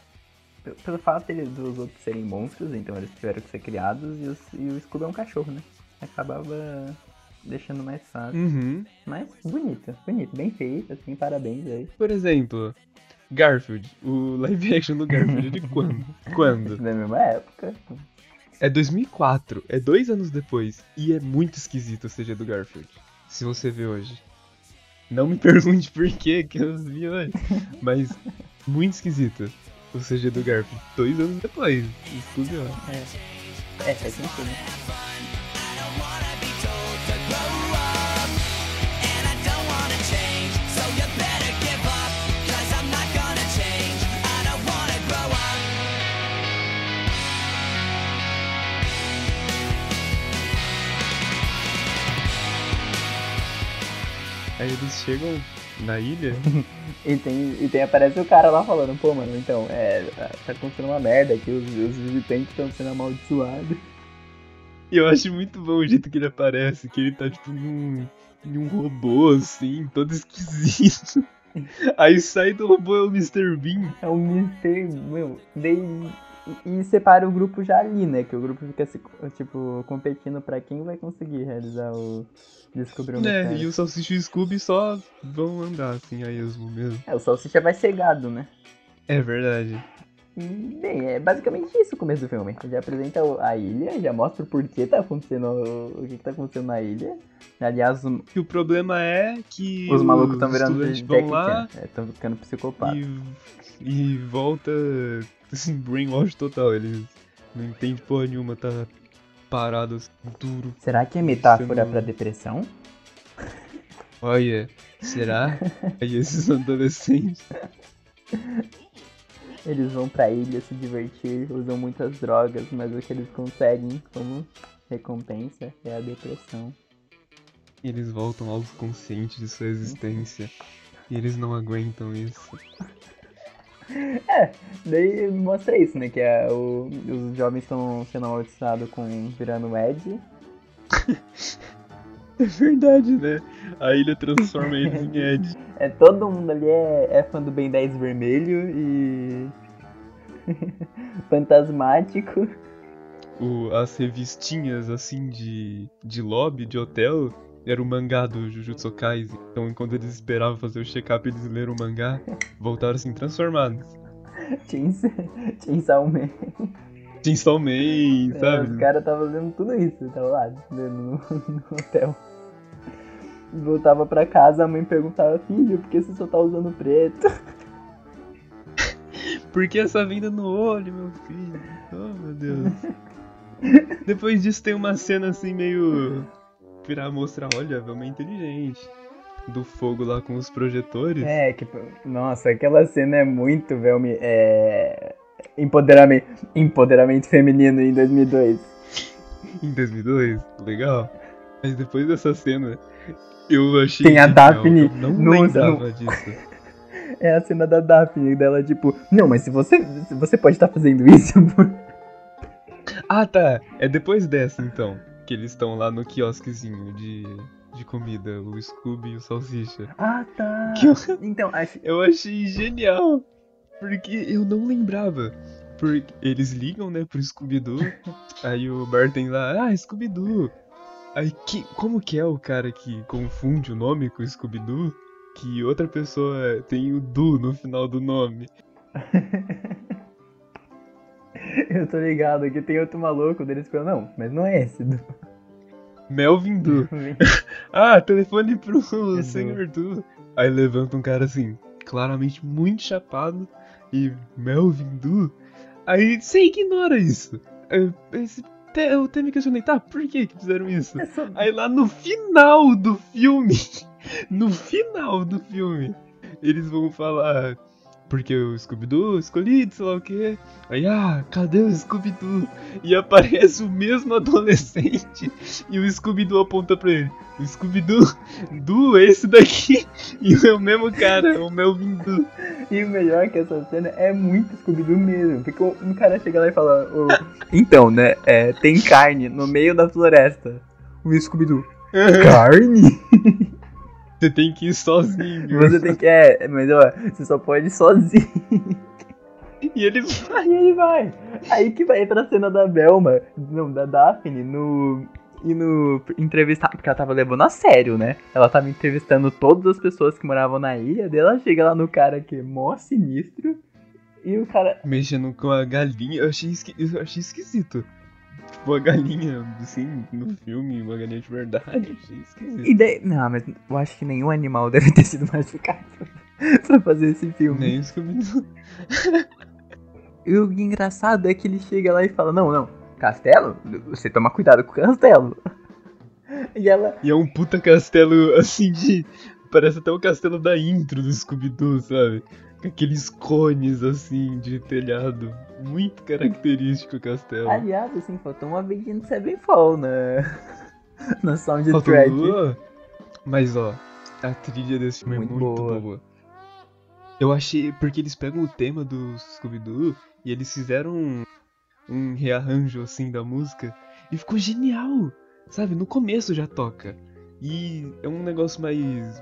B: Pelo- fato dele, dos outros serem monstros, então eles tiveram que ser criados e, os- e o Scooby é um cachorro, né? Acabava deixando mais fácil.
A: Uhum.
B: Mas bonito, bonito, bem feito, assim, parabéns aí.
A: Por exemplo, Garfield. O live action do Garfield é de quando? quando?
B: Da mesma época.
A: É 2004. É dois anos depois. E é muito esquisito o CG do Garfield. Se você vê hoje. Não me pergunte por quê que eu vi hoje. Mas muito esquisito o CG do Garfield. Dois anos depois. Estúdio.
B: É, faz sentido.
A: Aí eles chegam na ilha.
B: E tem, e tem, aparece o cara lá falando, pô, mano, então, é, tá acontecendo uma merda aqui, os, os visitantes estão sendo amaldiçoados.
A: E eu acho muito bom o jeito que ele aparece. Que ele tá tipo num, num robô assim, todo esquisito. Aí sai do robô é o Mr. Bean.
B: É um Mr. Meu, daí E, separa o grupo já ali, né? Que o grupo fica, se, tipo, competindo pra quem vai conseguir realizar o... Descobrir o mistério.
A: e o Salsicha e o Scooby só vão andar assim a esmo mesmo.
B: É, o Salsicha vai cegado, né?
A: É verdade.
B: E, bem, é basicamente isso o começo do filme. Já apresenta a ilha, já mostra o porquê tá acontecendo, o, que, que tá acontecendo na ilha. Aliás, o-
A: E o problema é que
B: os malucos estão virando
A: vão lá.
B: Estão ficando psicopatas.
A: e, e volta assim, brainwash total. Eles não entendem porra nenhuma, tá parado assim, duro.
B: Será que é metáfora
A: não-
B: pra depressão?
A: Olha, será? Aí esses adolescentes.
B: Eles vão pra ilha se divertir, usam muitas drogas, mas o que eles conseguem como recompensa é a depressão.
A: Eles voltam aos conscientes de sua existência. E eles não aguentam isso.
B: Daí mostra isso, né? Que é o- os jovens estão sendo amaldiçoados com virando Ed.
A: É verdade, né? A ilha transforma eles em Ed.
B: É, todo mundo ali é, é fã do Ben 10 vermelho e. Fantasmático.
A: O, as revistinhas assim de, de lobby, de hotel, era o mangá do Jujutsu Kaisen. Então enquanto eles esperavam fazer o check-up eles leram o mangá, voltaram assim transformados.
B: Chainsaw Man.
A: Chainsaw Man,
B: É,
A: sabe?
B: os caras estavam fazendo tudo isso, tava lá, no, no hotel. Voltava pra casa, a mãe perguntava, filho, por que você só tá usando preto?
A: Por que essa venda no olho, meu filho? Oh, meu Deus. Depois disso tem uma cena assim meio... Virar mostrar, olha, Velma é inteligente. Do fogo lá com os projetores.
B: É, que. Nossa, aquela cena é muito, velho. É. Empoderamento, empoderamento feminino em 2002.
A: Em 2002, legal. Mas depois dessa cena, eu achei.
B: Tem a Daphne
A: Eu não
B: no-
A: lembrava disso.
B: É a cena da Daphne, dela tipo, não, mas se você, você pode estar fazendo isso,
A: Ah, tá. É depois dessa, então. Que eles estão lá no quiosquezinho de, de comida, o Scooby e o Salsicha.
B: Ah, tá.
A: Que eu,
B: Então, acho.
A: eu achei genial. Porque eu não lembrava. Porque eles ligam, né, pro Scooby-Doo. aí o Barton lá, ah, Scooby-Doo. Aí, que, como que é o cara que confunde o nome com o Scooby-Doo? Que outra pessoa tem o Du no final do nome.
B: Eu tô ligado que tem outro maluco deles falando, não, mas não é esse. Du.
A: Melvin Du. Ah, telefone pro senhor Du. Aí levanta um cara assim, claramente muito chapado, e Melvin Du. Aí você ignora isso. Te- eu até me questionei, tá, por que que fizeram isso?
B: É só-
A: Aí lá no final do filme, no final do filme, eles vão falar. Porque o Scooby-Doo escolhido, sei lá o quê. Aí, ah, cadê o Scooby-Doo? E aparece o mesmo adolescente e o Scooby-Doo aponta pra ele. O Scooby-Doo, Du, é esse daqui. E é o mesmo cara, o Melvin Du.
B: E o melhor é que essa cena é muito Scooby-Doo mesmo. Porque um cara chega lá e fala: "Ô, Então, né? é, tem carne no meio da floresta. O Scooby-Doo. Carne?
A: Você tem que ir sozinho.
B: Você tem que. É, mas ó, você só pode ir sozinho.
A: E ele vai.
B: Aí ele vai. Aí que vai pra cena da Belma. Não, da Daphne no. E no entrevistar, porque ela tava levando a sério, né? Ela tava entrevistando todas as pessoas que moravam na ilha, daí ela chega lá no cara que é mó sinistro, e o cara.
A: Mexendo com a galinha, eu achei, esqui... eu achei esquisito. Tipo, a galinha, assim, no filme, uma galinha de verdade.
B: E daí. Não, mas eu acho que nenhum animal deve ter sido machucado pra fazer esse filme.
A: Nem os Scooby-Doo.
B: E o engraçado é que ele chega lá e fala: Não, não, castelo? Você toma cuidado com o castelo. E ela.
A: E é um puta castelo, assim, de... Parece até o castelo da intro do Scooby-Doo, sabe? Aqueles cones, assim, de telhado. Muito característico o castelo.
B: Aliás, assim, faltou uma vez de Sevenfall na. na
A: Faltou
B: soundtrack.
A: lua, Mas, ó, a trilha desse filme
B: Muito
A: é muito
B: boa.
A: boa. Eu achei... Porque eles pegam o tema do Scooby-Doo e eles fizeram um, um rearranjo, assim, da música. E ficou genial! Sabe? No começo já toca. E é um negócio mais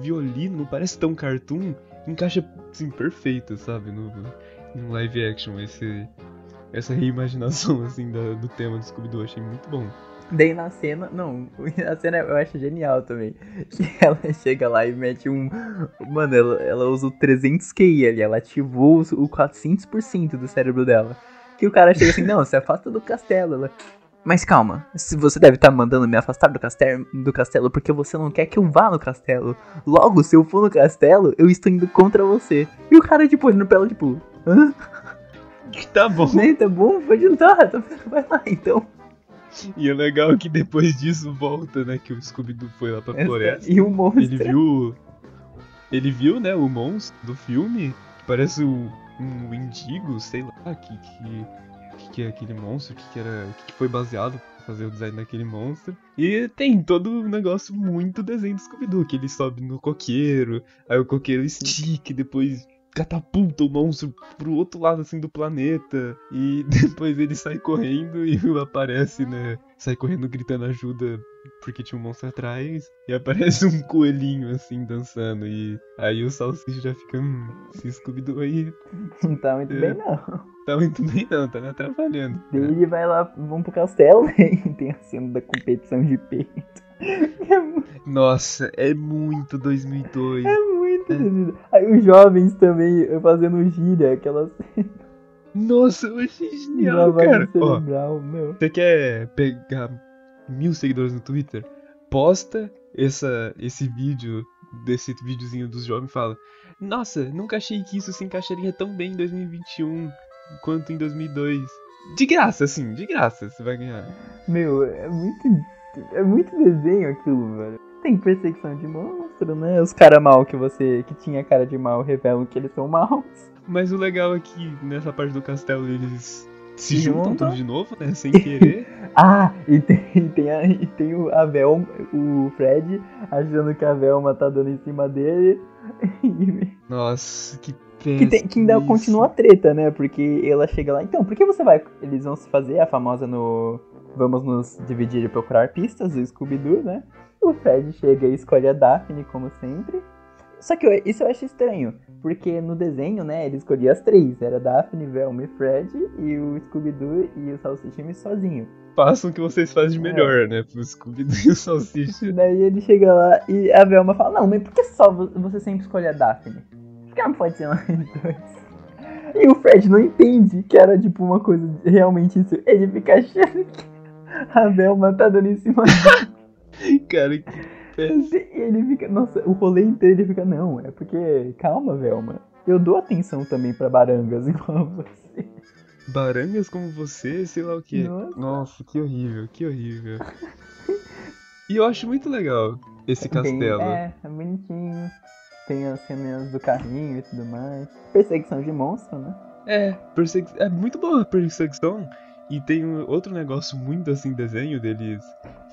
A: violino, não parece tão cartoon. Encaixa, assim, perfeito, sabe? No, no live action, esse, essa reimaginação, assim, da- do tema do Scooby-Doo. Achei muito bom.
B: Daí na cena, não, a cena eu acho genial também. Que ela chega lá e mete um. Mano, ela, ela usa o 300 QI ali, ela ativou o 400% do cérebro dela. Que o cara chega assim: não, se afasta do castelo. Ela. Mas calma, se você deve estar mandando me afastar do castelo, do castelo porque você não quer que eu vá no castelo. Logo, se eu for no castelo, eu estou indo contra você. E o cara, tipo, olhando pra ela, tipo, hã?
A: Tá bom.
B: Nem tá bom? Pode entrar, tá- vai lá então.
A: E é legal que depois disso volta, né? Que o Scooby-Doo foi lá pra floresta.
B: E o monstro.
A: Ele viu. Ele viu, né, o monstro do filme. Que parece um, um indigo, sei lá, que, que, que, que é aquele monstro, que, que era. que foi baseado pra fazer o design daquele monstro. E tem todo um negócio muito desenho do Scooby-Doo, que ele sobe no coqueiro, aí o coqueiro estica depois catapulta o monstro pro outro lado assim do planeta e depois ele sai correndo e aparece, né? Sai correndo gritando ajuda porque tinha um monstro atrás e aparece um coelhinho assim dançando e aí o salsicha já fica, hum, esse Scooby-Doo aí
B: Não tá muito
A: É.
B: bem, não.
A: tá muito bem não, tá me atrapalhando.
B: Daí ele vai lá, vamos pro castelo, e tem a cena da competição de peito. É mu-
A: Nossa, é muito 2002.
B: é muito
A: É.
B: Aí os jovens também eh, fazendo gíria, aquelas
A: Nossa, eu achei genial, cara. Ó,
B: cerebral, meu.
A: Você quer pegar mil seguidores no Twitter? Posta essa, esse vídeo, desse videozinho dos jovens e fala Nossa, nunca achei que isso se encaixaria tão bem em 2021 quanto em 2002. De graça, assim, de graça você vai ganhar.
B: Meu, é muito. É muito desenho aquilo, velho. Tem perseguição de monstro, né? Os cara mal que você. que tinha cara de mal revelam que eles são maus.
A: Mas o legal é que nessa parte do castelo eles se
B: Se
A: juntam tudo de novo, né? Sem querer.
B: Ah, e tem, e tem, a, e tem o, a Velma, o Fred achando que a Velma tá dando em cima dele.
A: Nossa, que
B: Que, tem, que ainda
A: péssimo
B: continua a treta, né? Porque ela chega lá. Então, por que você vai. Eles vão se fazer a famosa no. Vamos nos dividir e procurar pistas do Scooby-Doo, né? O Fred chega e escolhe a Daphne, como sempre. Só que eu- isso eu acho estranho. Porque no desenho, né, ele escolhia as três. Era Daphne, Velma e Fred. E o Scooby-Doo e o Salsicha sozinho.
A: Façam o que vocês fazem de
B: É.
A: melhor, né? Pro Scooby-Doo e o Salsicha.
B: Daí ele chega lá e a Velma fala, não, mas por que só vo- você sempre escolhe a Daphne? Por que não pode ser nós dois? E o Fred não entende que era tipo uma coisa realmente isso. Ele fica achando que a Velma tá dando em cima dele.
A: Cara, que
B: E ele fica, nossa, o rolê inteiro ele fica, não, é porque, calma, Velma. Eu dou atenção também pra barangas igual você.
A: Barangas como você, sei lá o que.
B: Nossa.
A: Nossa, que horrível, que horrível. E eu acho muito legal esse castelo.
B: É, é bonitinho. Tem as cenas do carrinho e tudo mais. Perseguição de monstro, né?
A: É, persegui... é muito boa a perseguição. E tem outro negócio muito assim, desenho deles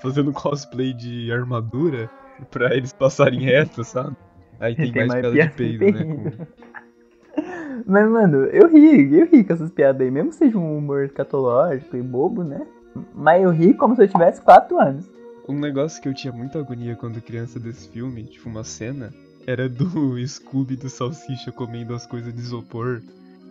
A: fazendo cosplay de armadura pra eles passarem reto, sabe? Aí tem,
B: Tem
A: mais
B: mais
A: piada de peido, né? com-
B: Mas, mano, eu ri, eu ri com essas piadas aí, mesmo que seja um humor escatológico e bobo, né? Mas eu ri como se eu tivesse 4 anos.
A: Um negócio que eu tinha muita agonia quando criança desse filme, tipo uma cena, era do Scooby do Salsicha comendo as coisas de isopor.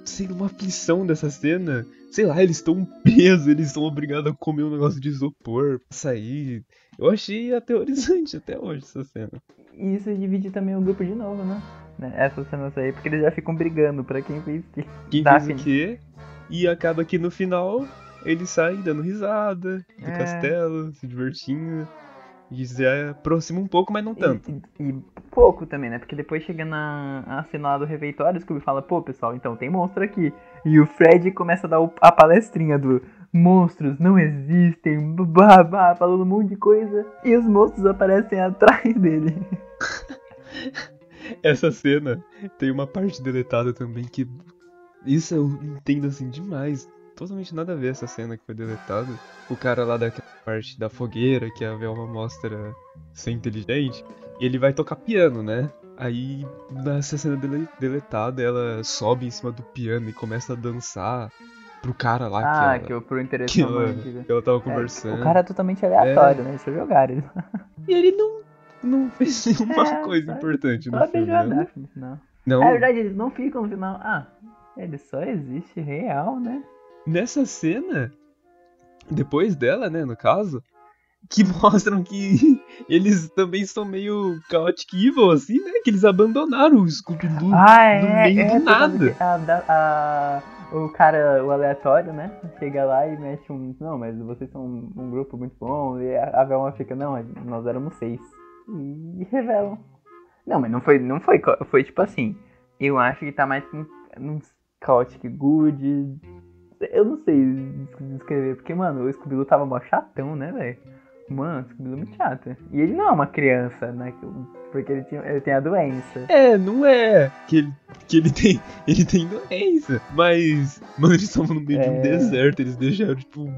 A: Sei uma aflição dessa cena. Sei lá, eles estão presos, eles são obrigados a comer um negócio de isopor pra sair. Eu achei aterrorizante até hoje essa cena.
B: E isso divide também o grupo de novo, né? Né, Essas cenas aí, porque eles já ficam brigando pra quem fez o quê.
A: Quem
B: Daphne.
A: fez o quê? E acaba que no final eles saem dando risada do
B: É.
A: castelo, se divertindo. E já aproxima um pouco, mas não tanto.
B: E, e pouco também, né? Porque depois chega na a cena lá do refeitório, o Scooby fala, pô, pessoal, então tem monstro aqui. E o Fred começa a dar a palestrinha do monstros não existem, babá, falando um monte de coisa. E os monstros aparecem atrás dele.
A: Essa cena tem uma parte deletada também que. Isso eu entendo assim demais. Totalmente nada a ver essa cena que foi deletada. O cara lá daquela parte da fogueira que a Velma mostra ser inteligente. E ele vai tocar piano, né? Aí nessa cena dele- deletada ela sobe em cima do piano e começa a dançar pro cara lá
B: ah,
A: que,
B: que
A: ela,
B: eu por interesse
A: que, ela, que ela tava
B: É,
A: conversando.
B: o cara é totalmente aleatório, né? Deixa eu jogar ele.
A: E ele não, não fez nenhuma
B: É,
A: coisa
B: só-
A: importante no
B: Só
A: filme.
B: beijou a
A: né?
B: Daphne no final.
A: Não,
B: É verdade, eles não ficam no final. Ah, ele só existe real, né?
A: Nessa cena, depois dela, né, no caso, que mostram que eles também são meio chaotic evil, assim, né? Que eles abandonaram o Scooby-Doo
B: Ah, é,
A: meio
B: é,
A: do
B: causa
A: nada.
B: que a- da- a- o cara, o aleatório, né? Chega lá e mete um. Não, mas vocês são um, um grupo muito bom. E a, a Velma fica, não, nós éramos seis. E revelam. Não, mas não foi, não foi, foi tipo assim. Eu acho que tá mais num, num Chaotic Good. Eu não sei descrever, porque, mano, o Scooby-Doo tava mó chatão, né, velho? Mano, o Scooby-Doo é muito chato. E ele não é uma criança, né? Porque ele, tinha, ele tem a doença.
A: É, não é que ele, que ele tem ele tem doença, mas mano, eles estavam no meio de um
B: É.
A: deserto, eles deixaram tipo um,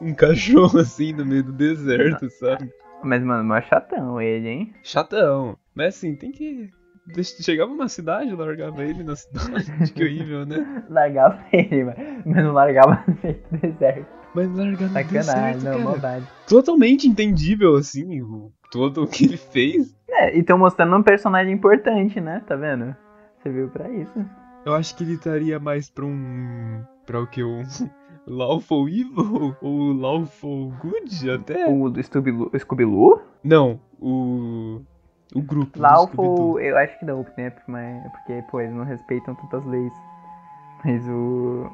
A: um cachorro assim no meio do deserto, sabe?
B: Mas, mano, mó chatão ele, hein?
A: Chatão. Mas assim, tem que chegava numa cidade, largava ele na cidade, que horrível, né?
B: Largava ele, mas não largava no meio do deserto.
A: Mas largar no deserto,
B: não,
A: cara.
B: maldade.
A: Totalmente entendível assim, todo o que ele fez.
B: É, e tão mostrando um personagem importante, né? Tá vendo? Você viu pra isso.
A: Eu acho que ele estaria mais pra um. pra o que? Um. Lawful Evil? Ou Lawful Good até?
B: O Scooby-Loo?
A: Não, o. O grupo. Scooby-Doo.
B: eu acho que não, né? Mas, porque, pô, eles não respeitam tantas leis. Mas o.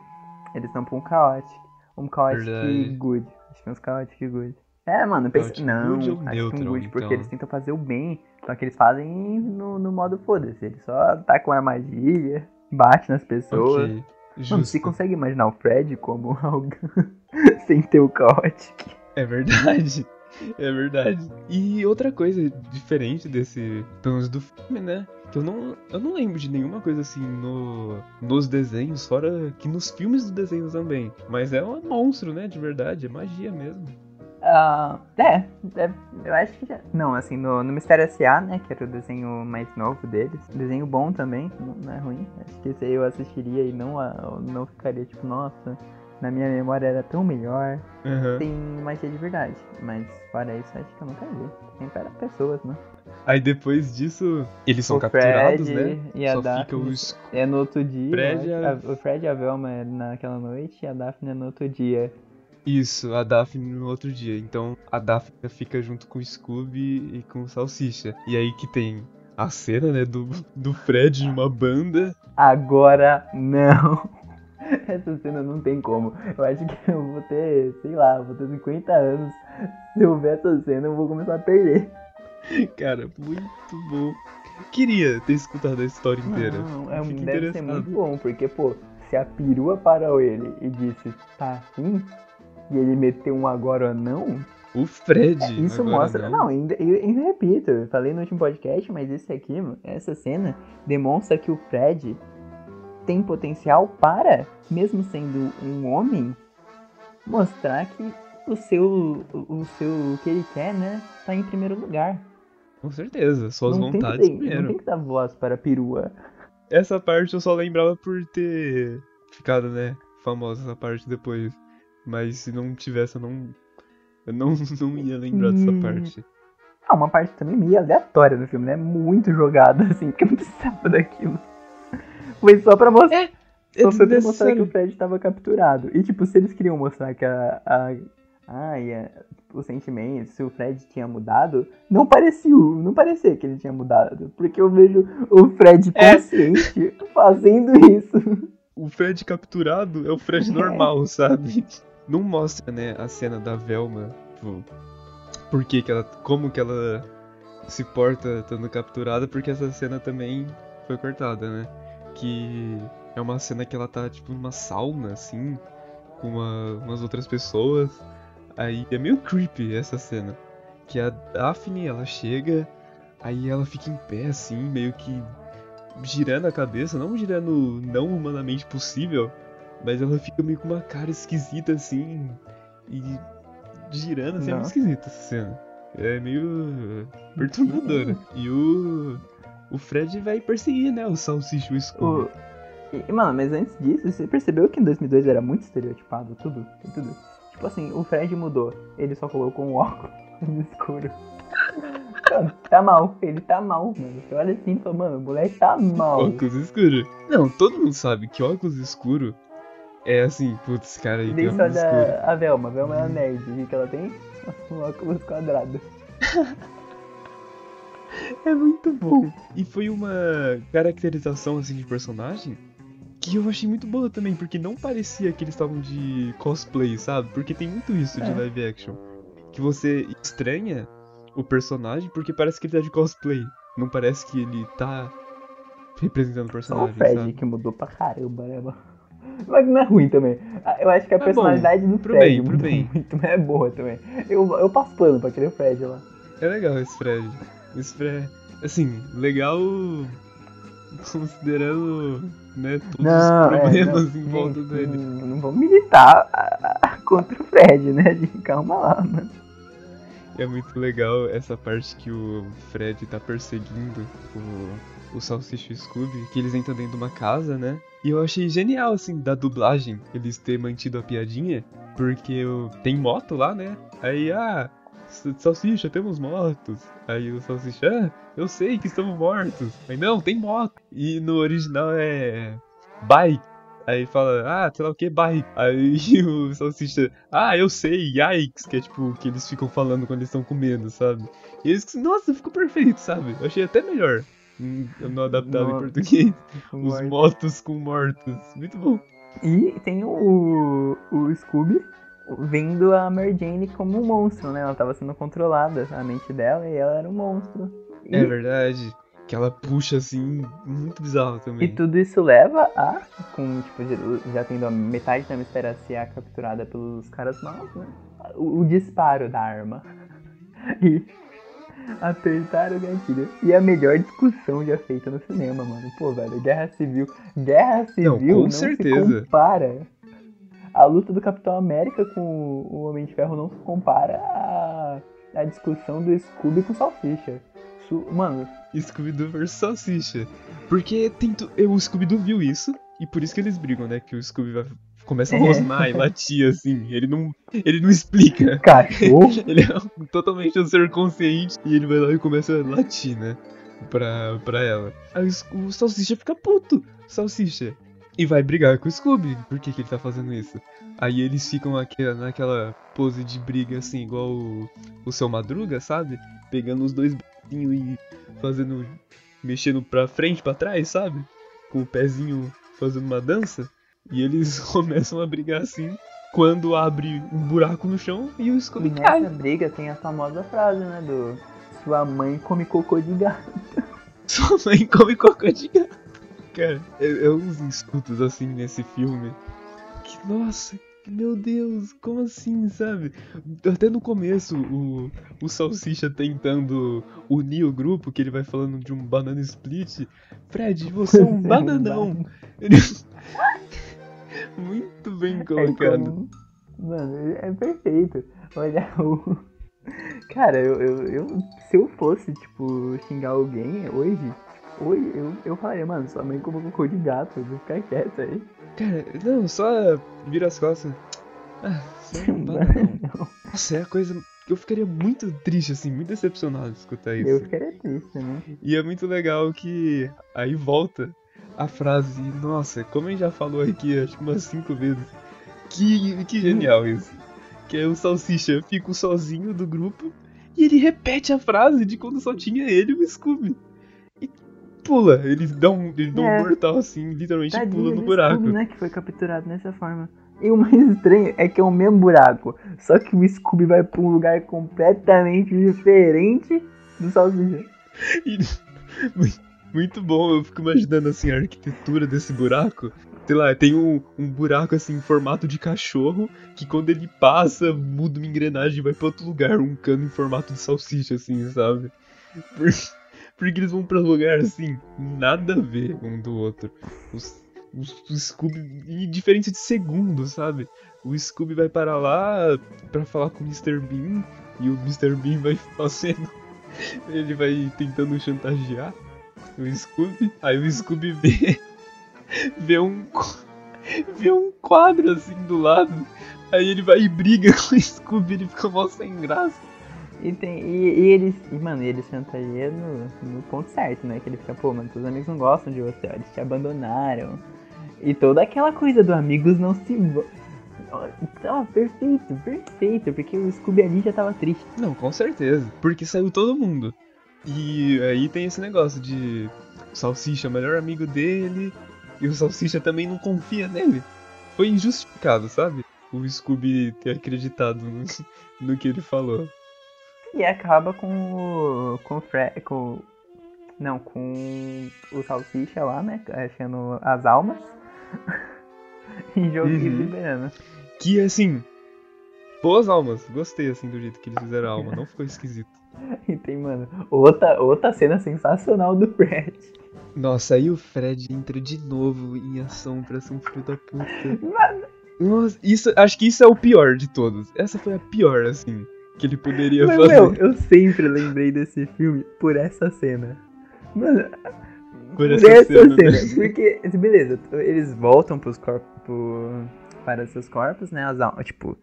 B: Eles estão pra um Chaotic. Um
A: Verdade.
B: Good. Acho que é uns Chaotic Good. É, mano.
A: Chaotic
B: Não, acho que um Good, porque
A: então?
B: eles tentam fazer o bem. Só que eles fazem no, no modo foda-se. Eles só tacam armadilha, bate nas pessoas.
A: Ok,
B: Mano, você consegue imaginar o Fred como algo sem ter o Chaotic?
A: É verdade. É verdade. E outra coisa diferente desse. Pelo menos do filme, né? Que eu não, eu não lembro de nenhuma coisa assim no, nos desenhos, fora que nos filmes do desenho também. Mas é um monstro, né? De verdade, é magia mesmo.
B: Ah, é, é, eu acho que já. Não, assim, no, no Mistério S.A., né, que era o desenho mais novo deles. Desenho bom também, não, não é ruim. Acho que esse aí eu assistiria e não, ah, não ficaria tipo, nossa, na minha memória era tão melhor.
A: Aham.
B: Tem magia de verdade, mas fora isso, acho que eu nunca vi. Sempre era pessoas, né?
A: Aí depois disso, eles são
B: O
A: capturados,
B: Fred
A: né?
B: e a
A: Só
B: Daphne.
A: fica os.
B: É no outro dia.
A: Fred a-
B: A- o Fred e a Velma é naquela noite e a Daphne é no outro dia.
A: Isso, a Daphne no outro dia. Então a Daphne fica junto com o Scooby e com o Salsicha. E aí que tem a cena, né, do, do Fred numa banda.
B: Agora não. Essa cena não tem como. Eu acho que eu vou ter, sei lá, vou ter 50 anos. Se eu ver essa cena, eu vou começar a perder.
A: Cara, muito bom. Queria ter escutado a história inteira.
B: Não, é,
A: Fico
B: deve ser muito bom, porque, pô, se a perua parou ele e disse, tá assim, e ele meteu um agora ou não,
A: O Fred.
B: É, Isso mostra. Não, ainda, eu, ainda repito, eu falei no último podcast, mas esse aqui, essa cena, demonstra que o Fred tem potencial para, mesmo sendo um homem, mostrar que o seu. O seu. O que ele quer, né? Tá em primeiro lugar.
A: Com certeza, suas
B: não, tem que
A: vontades
B: ter-
A: primeiro.
B: não tem que dar voz para a perua.
A: Essa parte eu só lembrava por ter ficado, né, famosa essa parte depois. Mas se não tivesse, eu não. Eu não, não ia lembrar dessa
B: Hum.
A: parte.
B: Ah, uma parte também meio aleatória do filme, né? Muito jogada, assim, porque eu não precisava daquilo. Foi só pra mostrar. Só foi pra mostrar que o Fred tava capturado. E tipo, se eles queriam mostrar que a. a ai, a- os sentimentos, se o Fred tinha mudado, não parecia, não parecia que ele tinha mudado. Porque eu vejo o Fred
A: É.
B: consciente fazendo isso.
A: O Fred capturado é o Fred normal, sabe? Não mostra, né, a cena da Velma, tipo, por que que ela, como que ela se porta estando capturada, porque essa cena também foi cortada, né? Que é uma cena que ela tá, tipo, numa sauna, assim, com uma- umas outras pessoas. Aí é meio creepy essa cena. Que a Daphne, ela chega, aí ela fica em pé, assim, meio que girando a cabeça, não girando não humanamente possível, mas ela fica meio com uma cara esquisita assim e girando assim, é muito
B: Não.
A: esquisita essa cena. É meio perturbadora. E o o Fred vai perseguir, né, o Salsicha e o Scooby.
B: O... E, mano, mas antes disso, você percebeu que em 2002 era muito estereotipado tudo? Tudo. Tipo assim, o Fred mudou. Ele só colocou um óculos escuro. Mano, tá mal. Ele tá mal, mano. Você olha assim e fala, mano, o moleque tá mal.
A: Óculos escuro. Não, todo mundo sabe que óculos escuro É assim, putz, cara, aí escuro.
B: da a Velma. A Velma é a nerd. Que ela tem? Um óculos quadrado.
A: É muito bom. E foi uma caracterização assim de personagem que eu achei muito boa também, porque não parecia que eles estavam de cosplay, sabe? Porque tem muito isso de
B: É.
A: live action. Que você estranha o personagem porque parece que ele tá de cosplay. Não parece que ele tá representando o
B: Só o
A: personagem,
B: Fred
A: sabe?
B: que mudou pra caramba, né, mano? Mas não é ruim também. Ah, Eu acho que a
A: É bom,
B: personalidade do
A: pro
B: Fred
A: bem,
B: mudou
A: bem.
B: muito, mas é boa também. Eu, eu passo pano pra aquele Fred lá.
A: É legal esse Fred. Esse Fred, assim, legal considerando, né, todos os problemas em volta
B: é, gente,
A: dele.
B: Não, não vamos militar ah, ah, contra o Fred, né? Calma lá, mano.
A: É muito legal essa parte que o Fred tá perseguindo o, o Salsicha e o Scooby, que eles entram dentro de uma casa, né? E eu achei genial, assim, da dublagem, eles ter mantido a piadinha, porque tem moto lá, né? Aí, ah, Salsicha, temos motos. Aí o Salsicha, ah, eu sei que estamos mortos. Aí, não, tem moto. E no original é bike. Aí fala, ah, sei lá o que, bike. Aí o Salsicha, ah, eu sei, yikes, que é tipo o que eles ficam falando quando eles estão com medo, sabe? E eles, nossa, ficou perfeito, sabe? Eu achei até melhor. hum, Não adaptado em português. Os
B: Morto.
A: motos com mortos. Muito bom.
B: E tem o, o Scooby vendo a Mary Jane como um monstro, né? Ela tava sendo controlada, a mente dela, e ela era um monstro. E,
A: É verdade. Que ela puxa assim, muito bizarro
B: e
A: também.
B: tudo isso leva a, com, tipo, já- já tendo a metade da mistéria ser capturada pelos caras maus, né? O, o disparo da arma. E apertar o gatilho. E a melhor discussão já feita no cinema, mano. Pô, velho, Guerra Civil. Guerra Civil
A: com
B: não,
A: certeza.
B: se compara. A luta do Capitão América com o Homem de Ferro não se compara à, à discussão do Scooby com o Salsicha. Su- Mano,
A: Scooby-Doo vs Salsicha. Porque tem tu... o Scooby-Doo viu isso, e por isso que eles brigam, né? Que o Scooby vai... começa a
B: É.
A: rosnar e latir, assim. Ele não, ele não explica.
B: cachorro.
A: Ele é totalmente um ser consciente e ele vai lá e começa a latir, né? Pra, pra ela. Aí o Salsicha fica puto. Salsicha. E vai brigar com o Scooby. Por que, que ele tá fazendo isso? Aí eles ficam aqui, naquela pose de briga, assim, igual o, o seu Madruga, sabe? Pegando os dois bracinhos e fazendo. mexendo pra frente, pra trás, sabe? Com o pezinho fazendo uma dança. E eles começam a brigar assim. Quando abre um buraco no chão e o
B: E
A: Scooby cai.
B: nessa briga tem a famosa frase, né? Do Sua mãe come cocô de gato.
A: Sua mãe come cocô de gato. Cara, é, é uns escutos assim nesse filme. Que, nossa, meu Deus, como assim, sabe? Até no começo, o, o Salsicha tentando unir o grupo, que ele vai falando de um banana split. Fred, você é um bananão. Muito bem
B: É
A: colocado.
B: como- Mano, é perfeito. Olha o. Cara, eu, eu, eu- Se eu fosse, tipo, xingar alguém hoje, hoje eu, eu falaria, mano, sua mãe comeu cocô de gato, vou ficar quieto aí.
A: Cara, não, só vira as costas. Ah, bananão. Nossa, é a coisa que eu ficaria muito triste, assim, muito decepcionado de escutar isso.
B: Eu ficaria triste, né?
A: E é muito legal que aí volta a frase, nossa, como a gente já falou aqui, acho que umas cinco vezes. Que, que genial isso. Que é o Salsicha fica sozinho do grupo e ele repete a frase de quando só tinha ele e o Scooby. Pula, ele dá um, ele dá um
B: É.
A: mortal assim, literalmente pula
B: Tadinho
A: no
B: do
A: buraco.
B: Scooby, né, que foi capturado dessa forma. E o mais estranho é que é o mesmo buraco, só que o Scooby vai pra um lugar completamente diferente do Salsicha.
A: E- mui- muito bom, eu fico imaginando assim a arquitetura desse buraco. Sei lá, tem um, um buraco assim em formato de cachorro que quando ele passa, muda uma engrenagem e vai pra outro lugar, um cano em formato de salsicha, assim, sabe? Por- porque eles vão pra lugar assim, nada a ver um do outro. Os, os, o Scooby, em diferença de segundos, sabe? O Scooby vai para lá pra falar com o Mr. Bean e o Mr. Bean vai fazendo. Ele vai tentando chantagear o Scooby. Aí o Scooby vê. vê um. vê um quadro assim do lado. Aí ele vai e briga com o Scooby, ele fica mó sem graça.
B: E, tem, e, e eles, e, mano, chantageiam no, no ponto certo, né? Que ele fica, pô, mano, teus amigos não gostam de você, ó, eles te abandonaram. E toda aquela coisa do amigos não se. Tava perfeito, perfeito, porque o Scooby ali já tava triste.
A: Não, com certeza. Porque saiu todo mundo. E aí tem esse negócio de o Salsicha é o melhor amigo dele e o Salsicha também não confia nele. Foi injustificado, sabe? O Scooby ter acreditado no, no que ele falou.
B: E acaba com o. com o Fred. com. Não, com o Salsicha lá, né? Achando as almas. e jogo
A: Uhum.
B: liberando.
A: Que assim. Boas almas. Gostei assim do jeito que eles fizeram a alma. Não ficou esquisito.
B: E tem, mano, outra, outra cena sensacional do Fred.
A: Nossa, aí o Fred entra de novo em ação pra ser um filho da puta.
B: Mano,
A: Nossa, isso, acho que isso é o pior de todos. Essa foi a pior, assim, que ele poderia
B: mas,
A: fazer.
B: meu, eu sempre lembrei desse filme por essa cena. Mano,
A: por
B: por
A: essa,
B: essa
A: cena,
B: cena.
A: né?
B: Porque, beleza, eles voltam pros corpos. para seus corpos, né? As almas, tipo.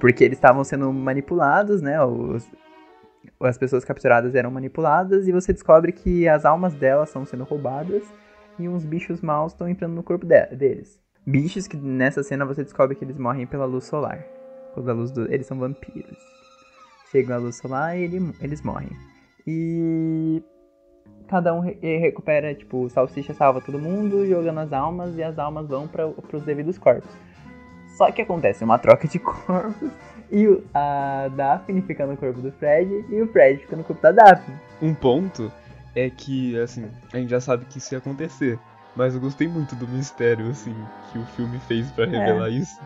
B: Porque eles estavam sendo manipulados, né? Os, as pessoas capturadas eram manipuladas e você descobre que as almas delas estão sendo roubadas e uns bichos maus estão entrando no corpo de- deles. Bichos que nessa cena você descobre que eles morrem pela luz solar. Pela luz do, eles são vampiros. Chegam à luz solar e ele- eles morrem. E cada um re- recupera, tipo, o Salsicha salva todo mundo, jogando as almas, e as almas vão para os devidos corpos. Só que acontece uma troca de corpos, e a Daphne fica no corpo do Fred, e o Fred fica no corpo da Daphne.
A: Um ponto é que, assim, a gente já sabe que isso ia acontecer. Mas eu gostei muito do mistério, assim, que o filme fez pra revelar isso.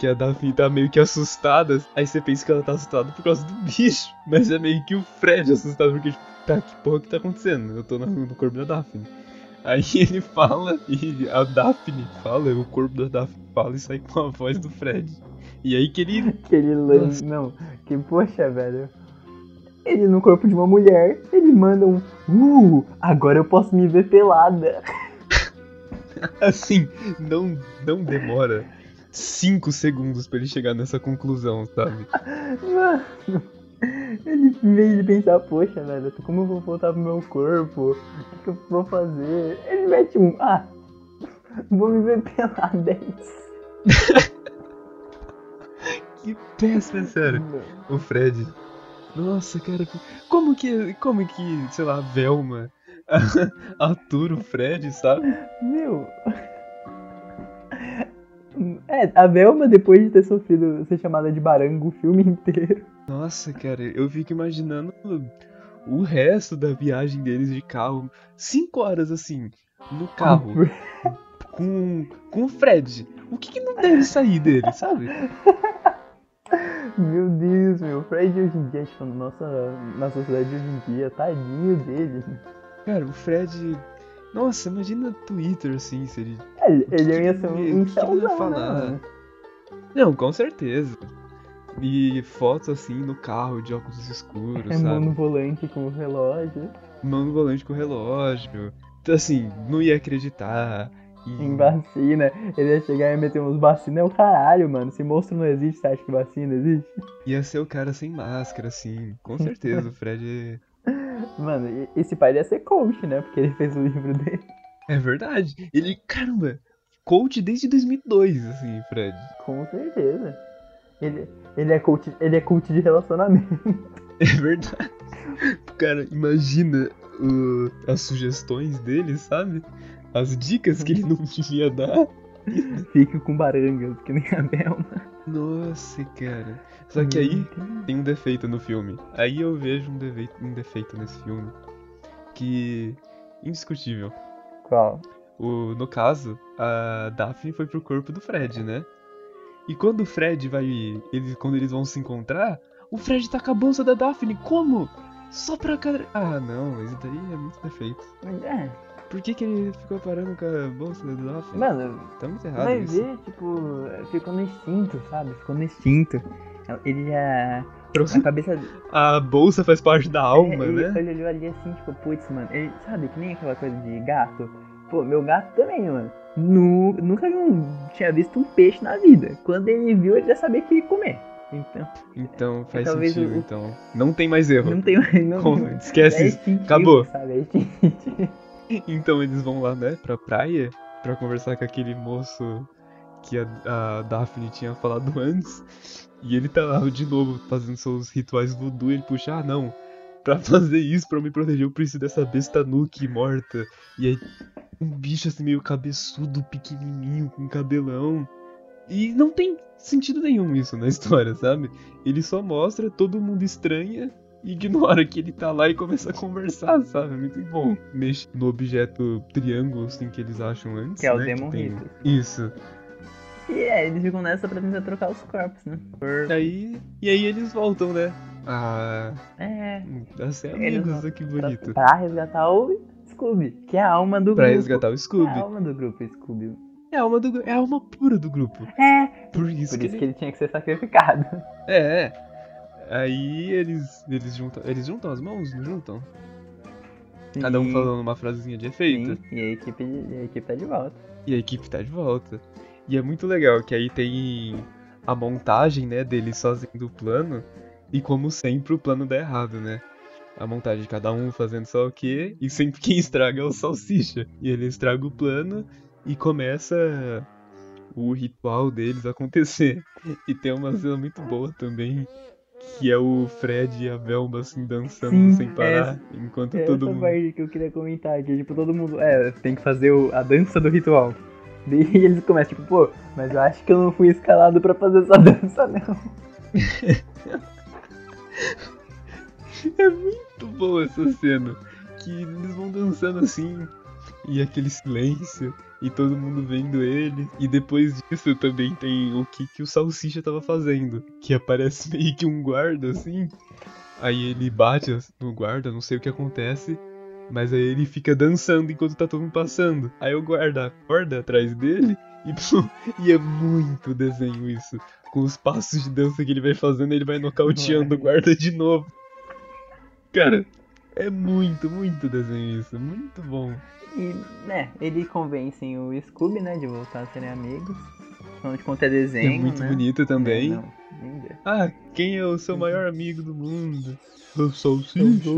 A: Que a Daphne tá meio que assustada. Aí você pensa que ela tá assustada por causa do bicho. Mas é meio que o Fred assustado, porque, tipo, tá, que porra que tá acontecendo? Eu tô no, no corpo da Daphne. Aí ele fala, e a Daphne fala, o corpo da Daphne fala e sai com a voz do Fred. E aí que ele.
B: Que ele lança. Não, que poxa, velho. Ele no corpo de uma mulher, ele manda um. Uh, agora eu posso me ver pelada.
A: Assim, não, não demora 5 segundos pra ele chegar nessa conclusão, sabe?
B: Mano, ele em vez de pensar, poxa, velho, como eu vou voltar pro meu corpo? O que, eu vou fazer? Ele mete um, ah, vou me ver pelada. é isso."
A: Que péssimo, é sério. O Fred. Nossa, cara, como que, como que, sei lá, a Velma atura o Fred, sabe?
B: Meu. É, a Velma, depois de ter sofrido ser chamada de barango o filme inteiro.
A: Nossa, cara, eu fico imaginando o resto da viagem deles de carro. Cinco horas assim, no carro, com, com o Fred. O que, que não deve sair dele, sabe?
B: Meu Deus, meu. O Fred hoje em dia, tipo, nossa, na sociedade hoje em dia, tadinho dele.
A: Cara, o Fred. Nossa, imagina Twitter assim, se ele.
B: Ele, ele
A: que
B: ia ser um
A: ele- o ele ia
B: né,
A: falar?
B: mano?
A: Não, com certeza. E fotos assim no carro de óculos escuros,
B: É
A: sabe?
B: mão no volante com o relógio.
A: Mão no volante com relógio. Então, assim, não ia acreditar. E...
B: Em vacina. Ele ia chegar e meter uns vacinas. É o caralho, mano. Se monstro não existe, você acha que vacina existe?
A: Ia ser o cara sem máscara, assim. Com certeza, o Fred
B: Mano, esse pai ia ser coach, né? Porque ele fez o livro dele.
A: é... verdade. Ele, caramba, coach desde 2002, assim, Fred.
B: Com certeza. Ele, ele, é coach, ele é coach de relacionamento.
A: É verdade. Cara, imagina o- as sugestões dele, sabe? As dicas que ele não devia dar.
B: Fique com barangas, que nem a Belma.
A: Nossa, cara. Só que aí tem um defeito no filme. Aí eu vejo um defeito, um defeito nesse filme. Que. indiscutível.
B: Qual?
A: O, no caso, a Daphne foi pro corpo do Fred, né? E quando o Fred vai. Eles, quando eles vão se encontrar, o Fred tá com a bolsa da Daphne. Como? Só pra cara. Ah, não, isso daí é muito defeito.
B: É,
A: Por que, que ele ficou parando com a bolsa da Daphne?
B: mano,
A: tá muito errado
B: vai
A: isso.
B: ver, tipo, ficou no instinto, sabe? Ficou no instinto. Ele já. A cabeça.
A: A bolsa faz parte da alma,
B: é, ele,
A: né?
B: ele olhou ali assim, tipo, putz, mano. Ele, sabe, que nem aquela coisa de gato. Pô, meu gato também, mano. Nu, nunca um, tinha visto um peixe na vida. Quando ele viu, ele já sabia que ia comer. Então,
A: Então faz
B: talvez
A: sentido,
B: o-
A: então. Não tem mais erro.
B: não tem. Não,
A: Com- Esquece
B: é
A: isso. Acabou.
B: Sabe? É.
A: Então eles vão lá, né, pra praia. pra conversar com aquele moço que a, a Daphne tinha falado antes. E ele tá lá de novo fazendo seus rituais voodoo. Ele puxa, ah não, pra fazer isso, pra me proteger, eu preciso dessa besta nuke morta. E aí, um bicho assim meio cabeçudo, pequenininho, com cabelão. E não tem sentido nenhum isso na história, sabe? Ele só mostra, todo mundo estranha, e ignora que ele tá lá e começa a conversar, sabe? Muito bom. Mexe no objeto triângulo, assim, que eles acham antes.
B: Que é o
A: né?
B: Demon
A: tem-
B: Ritter.
A: Isso.
B: E é, eles ficam nessa pra tentar trocar os corpos, né? Por...
A: Aí, e aí eles voltam, né? Ah,
B: É,
A: a ser amigos, que
B: pra,
A: bonito.
B: pra resgatar o Scooby, que é a alma do
A: Pra
B: grupo.
A: resgatar o
B: É a
A: Scooby.
B: alma do grupo, Scooby.
A: É a alma, do, é a alma pura do grupo.
B: É,
A: Por isso,
B: por
A: que,
B: isso
A: ele...
B: que ele tinha que ser sacrificado.
A: É, é. Aí eles, eles juntam. Eles juntam as mãos? Não juntam? Cada um falando uma frasezinha de efeito.
B: Sim, e a equipe, e a equipe tá de volta.
A: E a equipe tá de volta. E é muito legal que aí tem a montagem, né, deles fazendo o plano. E como sempre, o plano dá errado, né? A montagem de cada um fazendo só o quê? E sempre quem estraga é o Salsicha. E ele estraga o plano e começa o ritual deles acontecer. E tem uma cena muito boa também. Que é o Fred e a Velma assim dançando
B: Sim,
A: sem parar. Enquanto
B: É
A: todo
B: essa
A: mundo.
B: parte que eu queria comentar, que tipo, todo mundo, é, tem que fazer o- a dança do ritual. Daí eles começam, tipo, pô, mas eu acho que eu não fui escalado pra fazer essa dança, não.
A: É muito boa essa cena. Que eles vão dançando assim. E aquele silêncio. E todo mundo vendo ele. E depois disso também tem o que, que o Salsicha tava fazendo. Que aparece meio que um guarda assim. Aí ele bate no guarda, não sei o que acontece. Mas aí ele fica dançando enquanto tá todo mundo passando. Aí o guarda acorda atrás dele. E, e é muito desenho isso. Com os passos de dança que ele vai fazendo, ele vai nocauteando o guarda de novo. Cara, é muito, muito desenho isso. Muito bom.
B: E, né, eles convencem o Scooby, né, de voltar a serem amigos. Afinal de contas é desenho,
A: é muito
B: né?
A: bonito também.
B: É, não.
A: Ah, quem é o seu maior amigo do mundo? O Salsicha.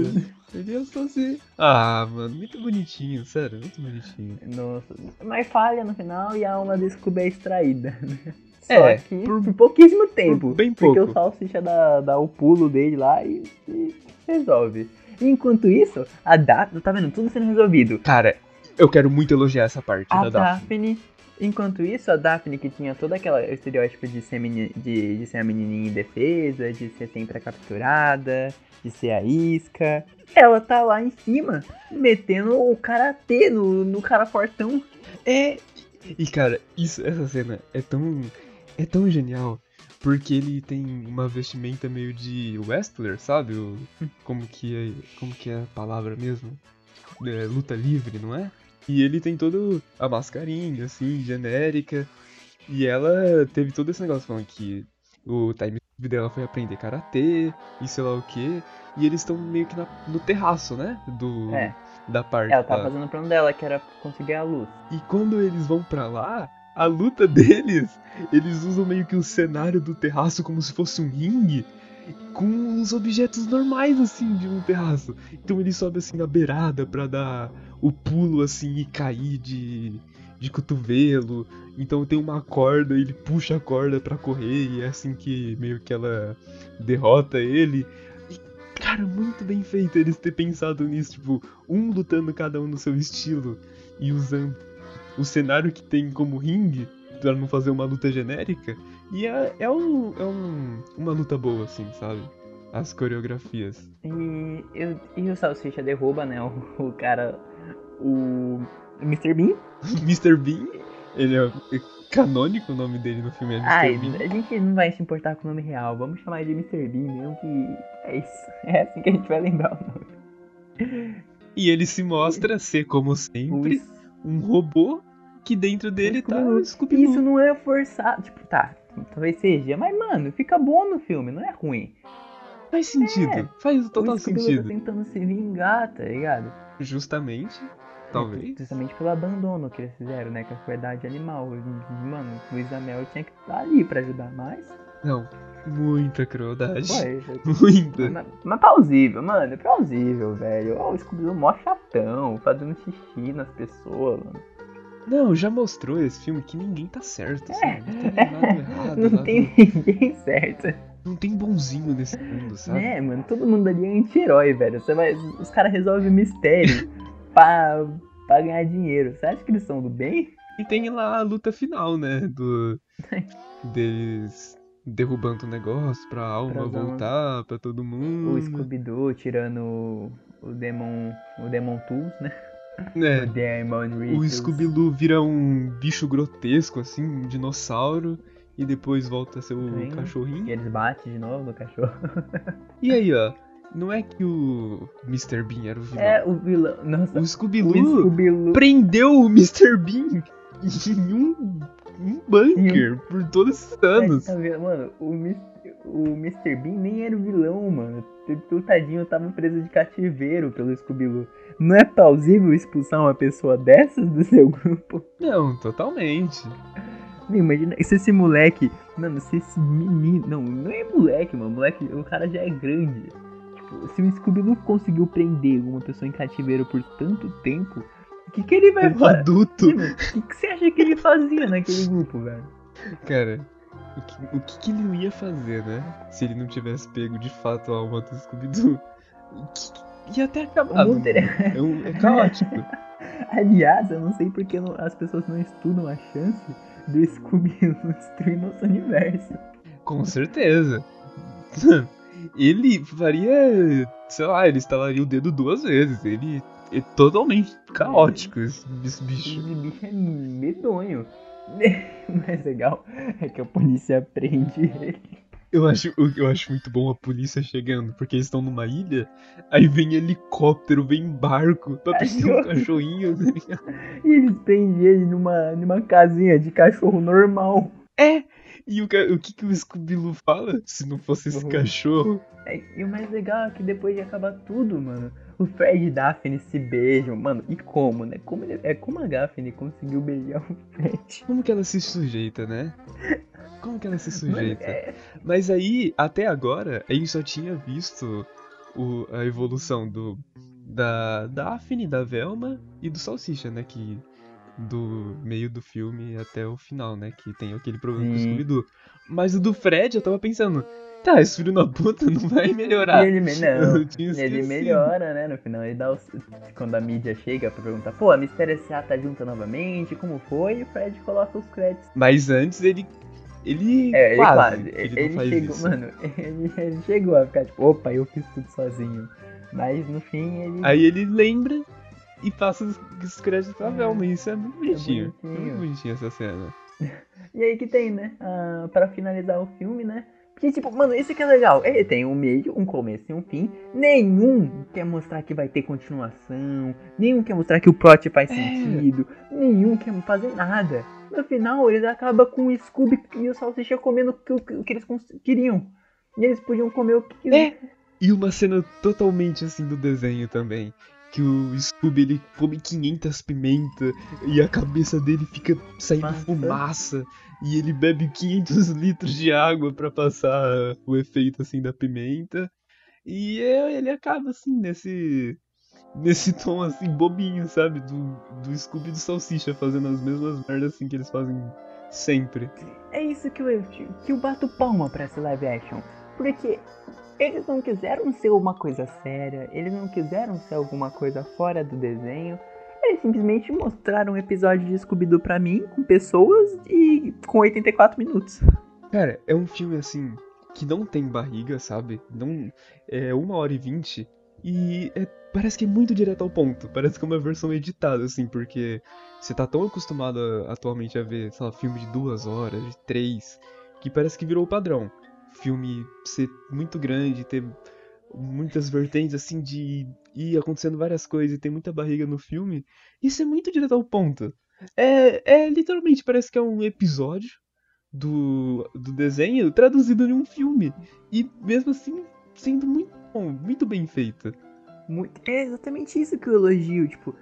A: Ele é o Salsicha. Ah, mano, muito bonitinho, sério, muito bonitinho.
B: Nossa, mas falha no final e a alma do Scooby é extraída. né? Só
A: É,
B: que
A: por-
B: por, pouquíssimo tempo.
A: por bem
B: Porque
A: pouco.
B: o Salsicha dá, dá o pulo dele lá e, e resolve. Enquanto isso, a Daphne, tá vendo? Tudo sendo resolvido.
A: Cara, eu quero muito elogiar essa parte
B: A
A: da Daphne.
B: Daphne, enquanto isso, a Daphne que tinha todo aquele estereótipo de ser, meni- de, de ser a menininha indefesa, de ser sempre a capturada, de ser a isca, ela tá lá em cima, metendo o karatê no, no cara fortão.
A: É. E cara, isso, essa cena é tão. É tão genial. Porque ele tem uma vestimenta meio de wrestler, sabe? O- como que é. Como que é a palavra mesmo? É, luta livre, não é? E ele tem todo a mascarinha, assim, genérica. E ela teve todo esse negócio falando que o time dela foi aprender karatê e sei lá o que. E eles estão meio que na- no terraço, né? Do,
B: É.
A: Da parte.
B: Ela
A: lá.
B: fazendo o plano dela, que era conseguir a luz.
A: E quando eles vão pra lá, a luta deles, eles usam meio que o cenário do terraço como se fosse um ringue, com os objetos normais assim de um terraço. Então ele sobe assim na beirada pra dar o pulo assim e cair de de cotovelo. Então tem uma corda, ele puxa a corda pra correr e é assim que meio que ela derrota ele. E, cara, muito bem feito eles ter pensado nisso, tipo, um lutando cada um no seu estilo e usando o cenário que tem como ringue pra não fazer uma luta genérica. E é, é, um, é um, uma luta boa, assim, sabe? As coreografias.
B: E, eu- e o Salsicha derruba, né, o, o cara, o Mr. Bean.
A: Mr. Bean, ele é, é canônico o nome dele no filme, é Mr.
B: Ai,
A: Bean.
B: a gente não vai se importar com o nome real, vamos chamar ele de Mr. Bean mesmo que é isso. É assim que a gente vai lembrar o nome.
A: E ele se mostra ser, como sempre,
B: Os-
A: um robô que dentro dele tá
B: Scooby-Doo. Isso não é forçado, tipo, tá, talvez seja, mas mano, fica bom no filme, não é ruim.
A: Faz sentido,
B: É,
A: faz total
B: o Scooby-Doo
A: sentido.
B: tá tentando se vingar, tá ligado?
A: Justamente, talvez.
B: Justamente pelo abandono que eles fizeram, né? Com a crueldade animal. Mano, o Luiz Amel tinha que estar ali pra ajudar mais.
A: Não, muita crueldade.
B: Foi.
A: Muita.
B: Mas, mas plausível, mano, é plausível, velho. Ó, o Scooby-Doo mó chatão, fazendo xixi nas pessoas, mano.
A: Não, já mostrou esse filme que ninguém tá certo, sabe? Não tem nada errado,
B: Não
A: nada-
B: tem ninguém certo.
A: não tem bonzinho nesse mundo, sabe?
B: É, mano, todo mundo ali é anti-herói, velho. Você vai, os caras resolvem mistério pra, pra ganhar dinheiro. Você acha que eles são do bem?
A: E tem lá a luta final, né? Do. deles derrubando o negócio pra alma
B: Pras almas.
A: voltar pra todo mundo.
B: O Scooby-Doo tirando o, Demon, o Demon Tools, né?
A: É,
B: O Demon
A: o. Scooby-Doo vira um bicho grotesco, assim, um dinossauro. E depois volta a ser o
B: Sim.
A: cachorrinho.
B: E eles batem de novo no cachorro.
A: E aí, ó. Não é que o Mr. Bean era o vilão.
B: É, o vilão. Nossa,
A: O Scooby-Doo
B: Scooby-Doo.
A: prendeu o Mr. Bean em um, um bunker por todos esses anos.
B: Tá vendo? Mano, o, Mis- o Mr. Bean nem era o vilão, mano. O tadinho tava preso de cativeiro pelo Scooby-Doo. Não é plausível expulsar uma pessoa dessas do seu grupo?
A: Não, totalmente.
B: Meu, imagina se esse moleque. Mano, se esse menino. Não, não é moleque, mano. Moleque, o cara já é grande. Tipo, se o Scooby-Doo conseguiu prender uma pessoa em cativeiro por tanto tempo, o que, que ele vai
A: Um
B: fazer?
A: adulto.
B: O que, que você acha que ele fazia naquele grupo, velho?
A: Cara, o que, o que, que ele não ia fazer, né? Se ele não tivesse pego de fato a alma do Scooby-Doo. Ia até acabar.
B: O mundo teria-
A: É, um- é caótico.
B: Aliás, eu não sei porque não- as pessoas não estudam a chance do Scooby-Doo destruir nosso universo.
A: Com certeza. Ele faria. Sei lá, ele estalaria o dedo duas vezes. Ele é totalmente caótico, esse esse bicho.
B: Esse bicho é medonho. O mais legal é que a polícia prende ele.
A: Eu acho, eu acho muito bom a polícia chegando, porque eles estão numa ilha, aí vem helicóptero, vem barco pra prender um cachorrinho. tá ligado?
B: E eles prendem ele numa, numa casinha de cachorro normal.
A: É! E o, o que, que o Scooby-Doo fala? Se não fosse esse
B: Uhum.
A: cachorro.
B: É, E o mais legal é que depois de acabar tudo, mano, o Fred e Daphne se beijam, mano. E como, né? Como ele- é como a Daphne conseguiu beijar o Fred.
A: Como que ela se sujeita, né? Como que ela se
B: Mano,
A: sujeita?
B: é,
A: Mas aí, até agora, a gente só tinha visto o- a evolução do da Daphne, da Velma e do Salsicha, né? Que do meio do filme até o final, né? Que tem aquele problema com o
B: Sim.
A: Scooby-Doo. Mas o do Fred, eu tava pensando, tá, esse filho da puta não vai melhorar.
B: E ele, me- não, ele melhora, né? No final, ele dá os, quando a mídia chega pra perguntar, pô, a Mistério S.A. tá junta novamente, como foi? E o Fred coloca os créditos.
A: Mas antes ele. Ele.
B: É, ele
A: quase,
B: quase. Ele,
A: ele,
B: chegou,
A: isso.
B: mano, ele, ele chegou a ficar tipo, opa, eu fiz tudo sozinho. Mas no fim ele.
A: Aí ele lembra e passa os, os créditos pra Velma. e Isso é muito bonitinho.
B: bonitinho.
A: Muito bonitinho essa cena.
B: E aí que tem, né? Ah, pra finalizar o filme, né? Porque, tipo, mano, isso que é legal. Ele tem um meio, um começo e um fim. Nenhum quer mostrar que vai ter continuação. Nenhum quer mostrar que o plot faz
A: É.
B: sentido. Nenhum quer fazer nada. No final, eles acabam com o Scooby e o Salsicha comendo o que, o que eles queriam. E eles podiam comer o que quiser.
A: É. E uma cena totalmente assim do desenho também. Que o Scooby ele come 500 pimenta e a cabeça dele fica saindo
B: Massa.
A: fumaça. E ele bebe 500 litros de água pra passar o efeito assim da pimenta. E ele acaba assim nesse nesse tom assim bobinho, sabe? Do, do Scooby e do Salsicha fazendo as mesmas merdas assim que eles fazem sempre.
B: É isso que eu, que eu bato palma pra esse live action. Porque eles não quiseram ser uma coisa séria, eles não quiseram ser alguma coisa fora do desenho. Eles simplesmente mostraram um episódio de Scooby-Doo pra mim, com pessoas e com 84 minutos.
A: Cara, é um filme assim que não tem barriga, sabe? Não é uma hora e vinte e é- parece que é muito direto ao ponto. Parece que é uma versão editada, assim, porque você tá tão acostumado a- atualmente a ver, sei lá, filme de duas horas, de três, que parece que virou o padrão. Filme ser muito grande, ter muitas vertentes assim de ir acontecendo várias coisas e ter muita barriga no filme. Isso é muito direto ao ponto. É, é literalmente parece que é um episódio do, do desenho traduzido em um filme. E mesmo assim, sendo muito bom, muito bem feito.
B: Muito- é exatamente isso que eu elogio, tipo.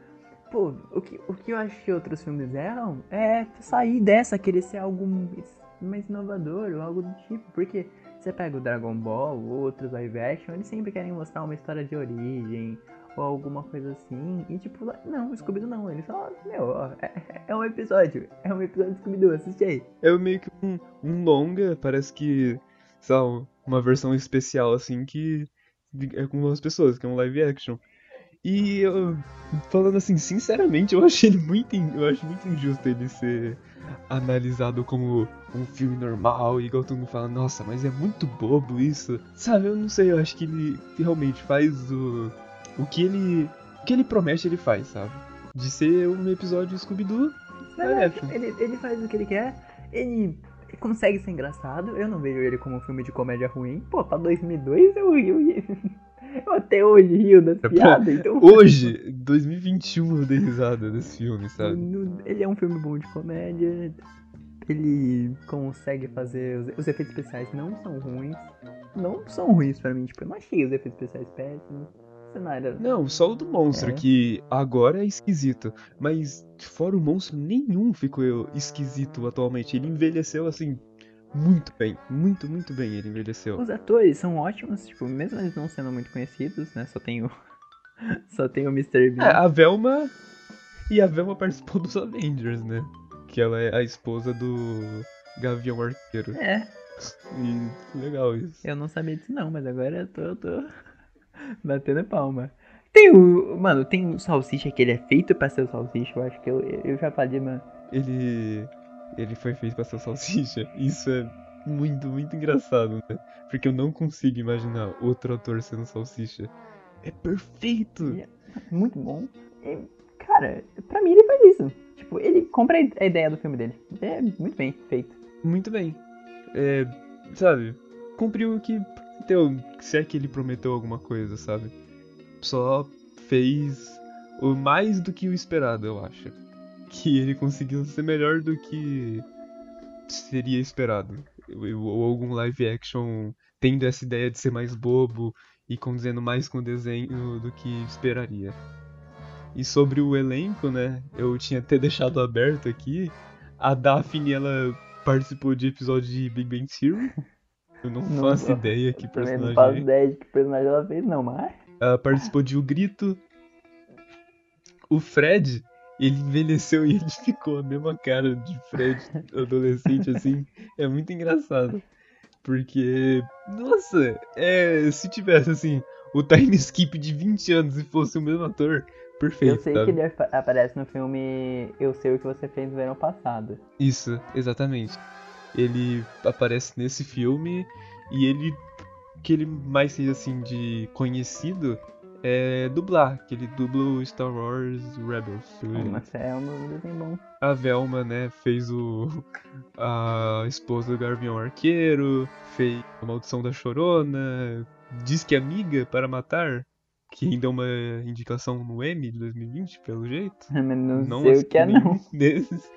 B: Pô, o que, o que eu acho que outros filmes erram é sair dessa, querer ser algo mais- mais inovador ou algo do tipo. Porque você pega o Dragon Ball ou outros live action, eles sempre querem mostrar uma história de origem, ou alguma coisa assim. E tipo, não, Scooby-Doo não. Ele só, meu, ó, é, é um episódio. É um episódio de Scooby-Doo, assiste aí.
A: É meio que um, um longa, parece que, sei lá, uma versão especial, assim, que é com as pessoas, que é um live action. E eu, falando assim, sinceramente, eu achei ele muito, eu acho muito injusto ele ser analisado como um filme normal, igual todo mundo fala, nossa, mas é muito bobo isso. Sabe, eu não sei, eu acho que ele realmente faz o, o que ele, o que ele promete, ele faz, sabe? De ser um episódio Scooby-Doo live action.
B: Ele, ele faz o que ele quer, ele consegue ser engraçado. Eu não vejo ele como um filme de comédia ruim. Pô, pra 2002 eu. Eu, eu até hoje rio das
A: É, pô,
B: então.
A: Hoje, 2021, eu dei risada desse filme, sabe?
B: Ele é um filme bom de comédia. Ele consegue fazer. Os, os efeitos especiais não são ruins. Não são ruins pra mim. Tipo, eu não achei os efeitos especiais péssimos. Cenário.
A: Não, só o do monstro,
B: É.
A: que agora é esquisito. Mas fora o monstro, nenhum ficou esquisito atualmente. Ele envelheceu assim, muito bem. Muito, muito bem ele envelheceu.
B: Os atores são ótimos, tipo, mesmo eles não sendo muito conhecidos, né? Só tem o. Só tem o Mr. Bean.
A: É, a Velma. E a Velma participou dos Avengers, né? Que ela é a esposa do Gavião Arqueiro.
B: É,
A: E legal isso.
B: eu não sabia disso não, mas agora eu tô, eu tô batendo palma. Tem o. Mano, tem o salsicha que ele é feito pra ser o salsicha. Eu acho que eu, eu já falei, mano.
A: ele ele foi feito pra ser salsicha. Isso é muito, muito engraçado, né? Porque eu não consigo imaginar outro ator sendo salsicha. É perfeito!
B: Muito bom. E, cara, pra mim ele faz isso. Tipo, ele compra a ideia do filme dele. É muito bem feito.
A: Muito bem. É, sabe, cumpriu o que prometeu, se é que ele prometeu alguma coisa, sabe? Só fez o mais do que o esperado, eu acho. Que ele conseguiu ser melhor do que seria esperado. Ou algum live action tendo essa ideia de ser mais bobo e condizendo mais com o desenho do que esperaria. E sobre o elenco, né? Eu tinha até deixado aberto aqui. A Daphne, ela participou de episódio de Big Bang Theory. Eu não,
B: Não
A: faço ideia que
B: Também não
A: personagem
B: faço
A: é.
B: ideia de que personagem ela fez, não, mas.
A: Ela participou de O Grito. O Fred, ele envelheceu e ele ficou a mesma cara de Fred adolescente, assim. É muito engraçado. Porque, nossa, é, se tivesse, assim, o time skip de 20 anos e fosse o mesmo ator, perfeito,
B: Eu sei
A: sabe?
B: que ele apa- aparece no filme Eu Sei O Que Você Fez no Verão Passado.
A: Isso, exatamente. Ele aparece nesse filme e ele que ele mais seja assim de conhecido é dublar, que ele dubla o Star Wars Rebels.
B: Mas é um desenho bom.
A: A Velma, né, fez o a esposa do Gavião Arqueiro, fez a Maldição da Chorona, diz que é amiga para matar, que ainda é uma indicação no M de 2020, pelo jeito.
B: Mas não,
A: Não
B: sei o que é, não.
A: desses.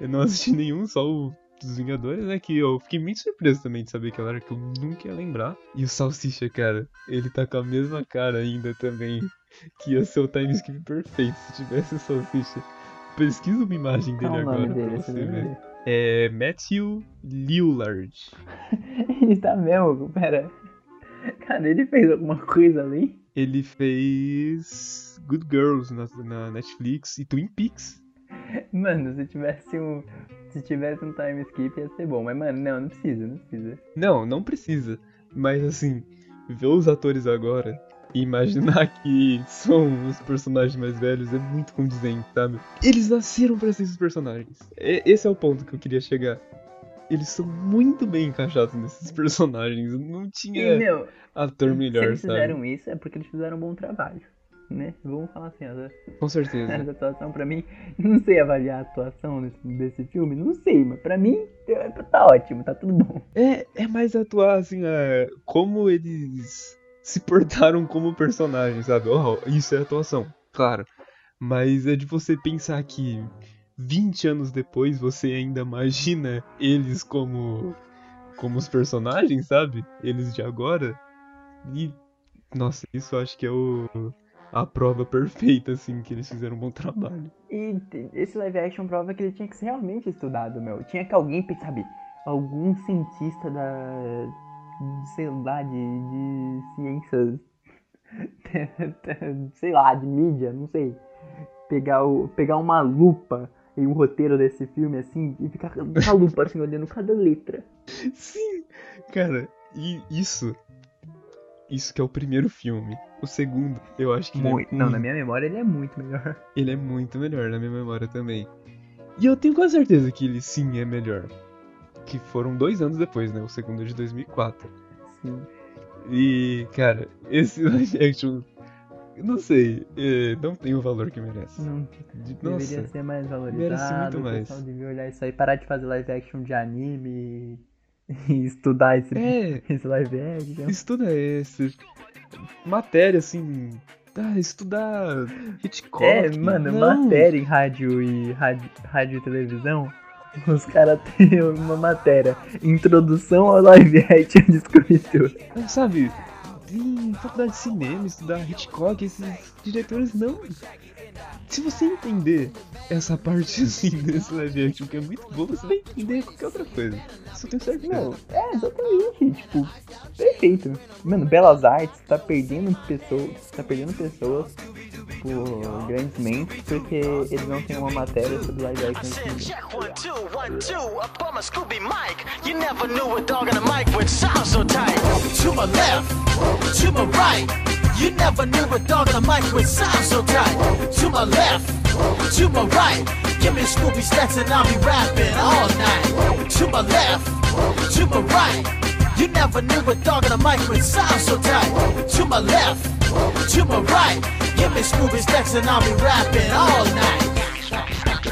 A: Eu não assisti nenhum, só o dos Vingadores, né? Que eu fiquei muito surpreso também de saber que ela era que eu nunca ia lembrar. E o Salsicha, cara, ele tá com a mesma cara ainda também. Que ia ser o time skip perfeito se tivesse o Salsicha. Pesquisa uma imagem dele
B: nome
A: agora
B: dele?
A: pra
B: Você
A: ver.
B: lembra?
A: É Matthew Lillard.
B: Ele tá mesmo, pera. Cara, ele fez alguma coisa ali?
A: Ele fez Good Girls na, na Netflix e Twin Peaks.
B: Mano, se tivesse um. Se tivesse um time skip ia ser bom. Mas, mano, não, não precisa, não precisa.
A: Não, não precisa. Mas assim, ver os atores agora e imaginar que são os personagens mais velhos é muito condizente, sabe? Eles nasceram pra ser esses personagens. E- Esse é o ponto que eu queria chegar. Eles são muito bem encaixados nesses personagens. Não
B: E,
A: tinha
B: meu,
A: ator
B: se
A: melhor,
B: eles
A: sabe?
B: fizeram isso é porque eles fizeram um bom trabalho. Né? Vamos falar assim, ó.
A: Com certeza.
B: Essa atuação pra mim, não sei avaliar a atuação desse, desse filme, não sei, mas pra mim tá ótimo, tá tudo bom.
A: É, é mais atuar, assim, é, como eles se portaram como personagens, sabe? Oh, isso é atuação, claro. Mas é de você pensar que 20 anos depois você ainda imagina eles como, como os personagens, sabe? Eles de agora. E, nossa, isso eu acho que é o, a prova perfeita, assim, que eles fizeram um bom trabalho.
B: E esse live action prova que ele tinha que ser realmente estudado, meu. Tinha que alguém, sabe, algum cientista da. sei lá, de, de ciências sei lá, de mídia, não sei. Pegar, o, pegar uma lupa em um roteiro desse filme assim e ficar com a lupa assim olhando cada letra.
A: Sim, cara, e isso. Isso que é o primeiro filme. O segundo, eu acho que ele é
B: Muito, não, na
A: muito-
B: minha memória ele é muito melhor.
A: ele é muito melhor na minha memória também. E eu tenho quase certeza que ele sim é melhor. Que foram dois anos depois, né? O segundo é de 2004.
B: Sim.
A: E, cara, esse live action, não sei, é, não tem o valor que merece.
B: Não
A: De-
B: deveria
A: nossa,
B: ser mais
A: merece
B: valorizado.
A: muito
B: o
A: mais.
B: pessoal devia olhar isso aí, parar de fazer live action de anime e, estudar esse,
A: é,
B: esse live action.
A: estuda esse. Matéria, assim. Ah, estudar Hitchcock.
B: É, mano,
A: não.
B: matéria em rádio e rádio, rádio e televisão. Os caras têm uma matéria. Introdução ao live action de
A: Sabe, em faculdade de cinema, estudar Hitchcock, esses diretores não. Se você entender essa parte assim desse live action que é muito boa, você vai entender qualquer outra coisa. Isso tenho certeza.
B: Não, é exatamente, tipo, perfeito. Mano, Belas Artes tá perdendo pessoas, tá perdendo pessoas por grandes mentes porque eles não têm uma matéria sobre live action de Scooby-Doo.
D: Check one, two, one, two. Up on my Scooby mic. You never knew a dog on a mic would sound so tight.
E: To my left, to my right. You never knew a dog on a mic would sound so tight. To my left, to my right. Give me Scooby stats and I'll be rapping all night. To my left, to my right. You never knew a dog on a mic would sound so tight. To my left, to my right. Give me Scooby stats and I'll be rapping all night.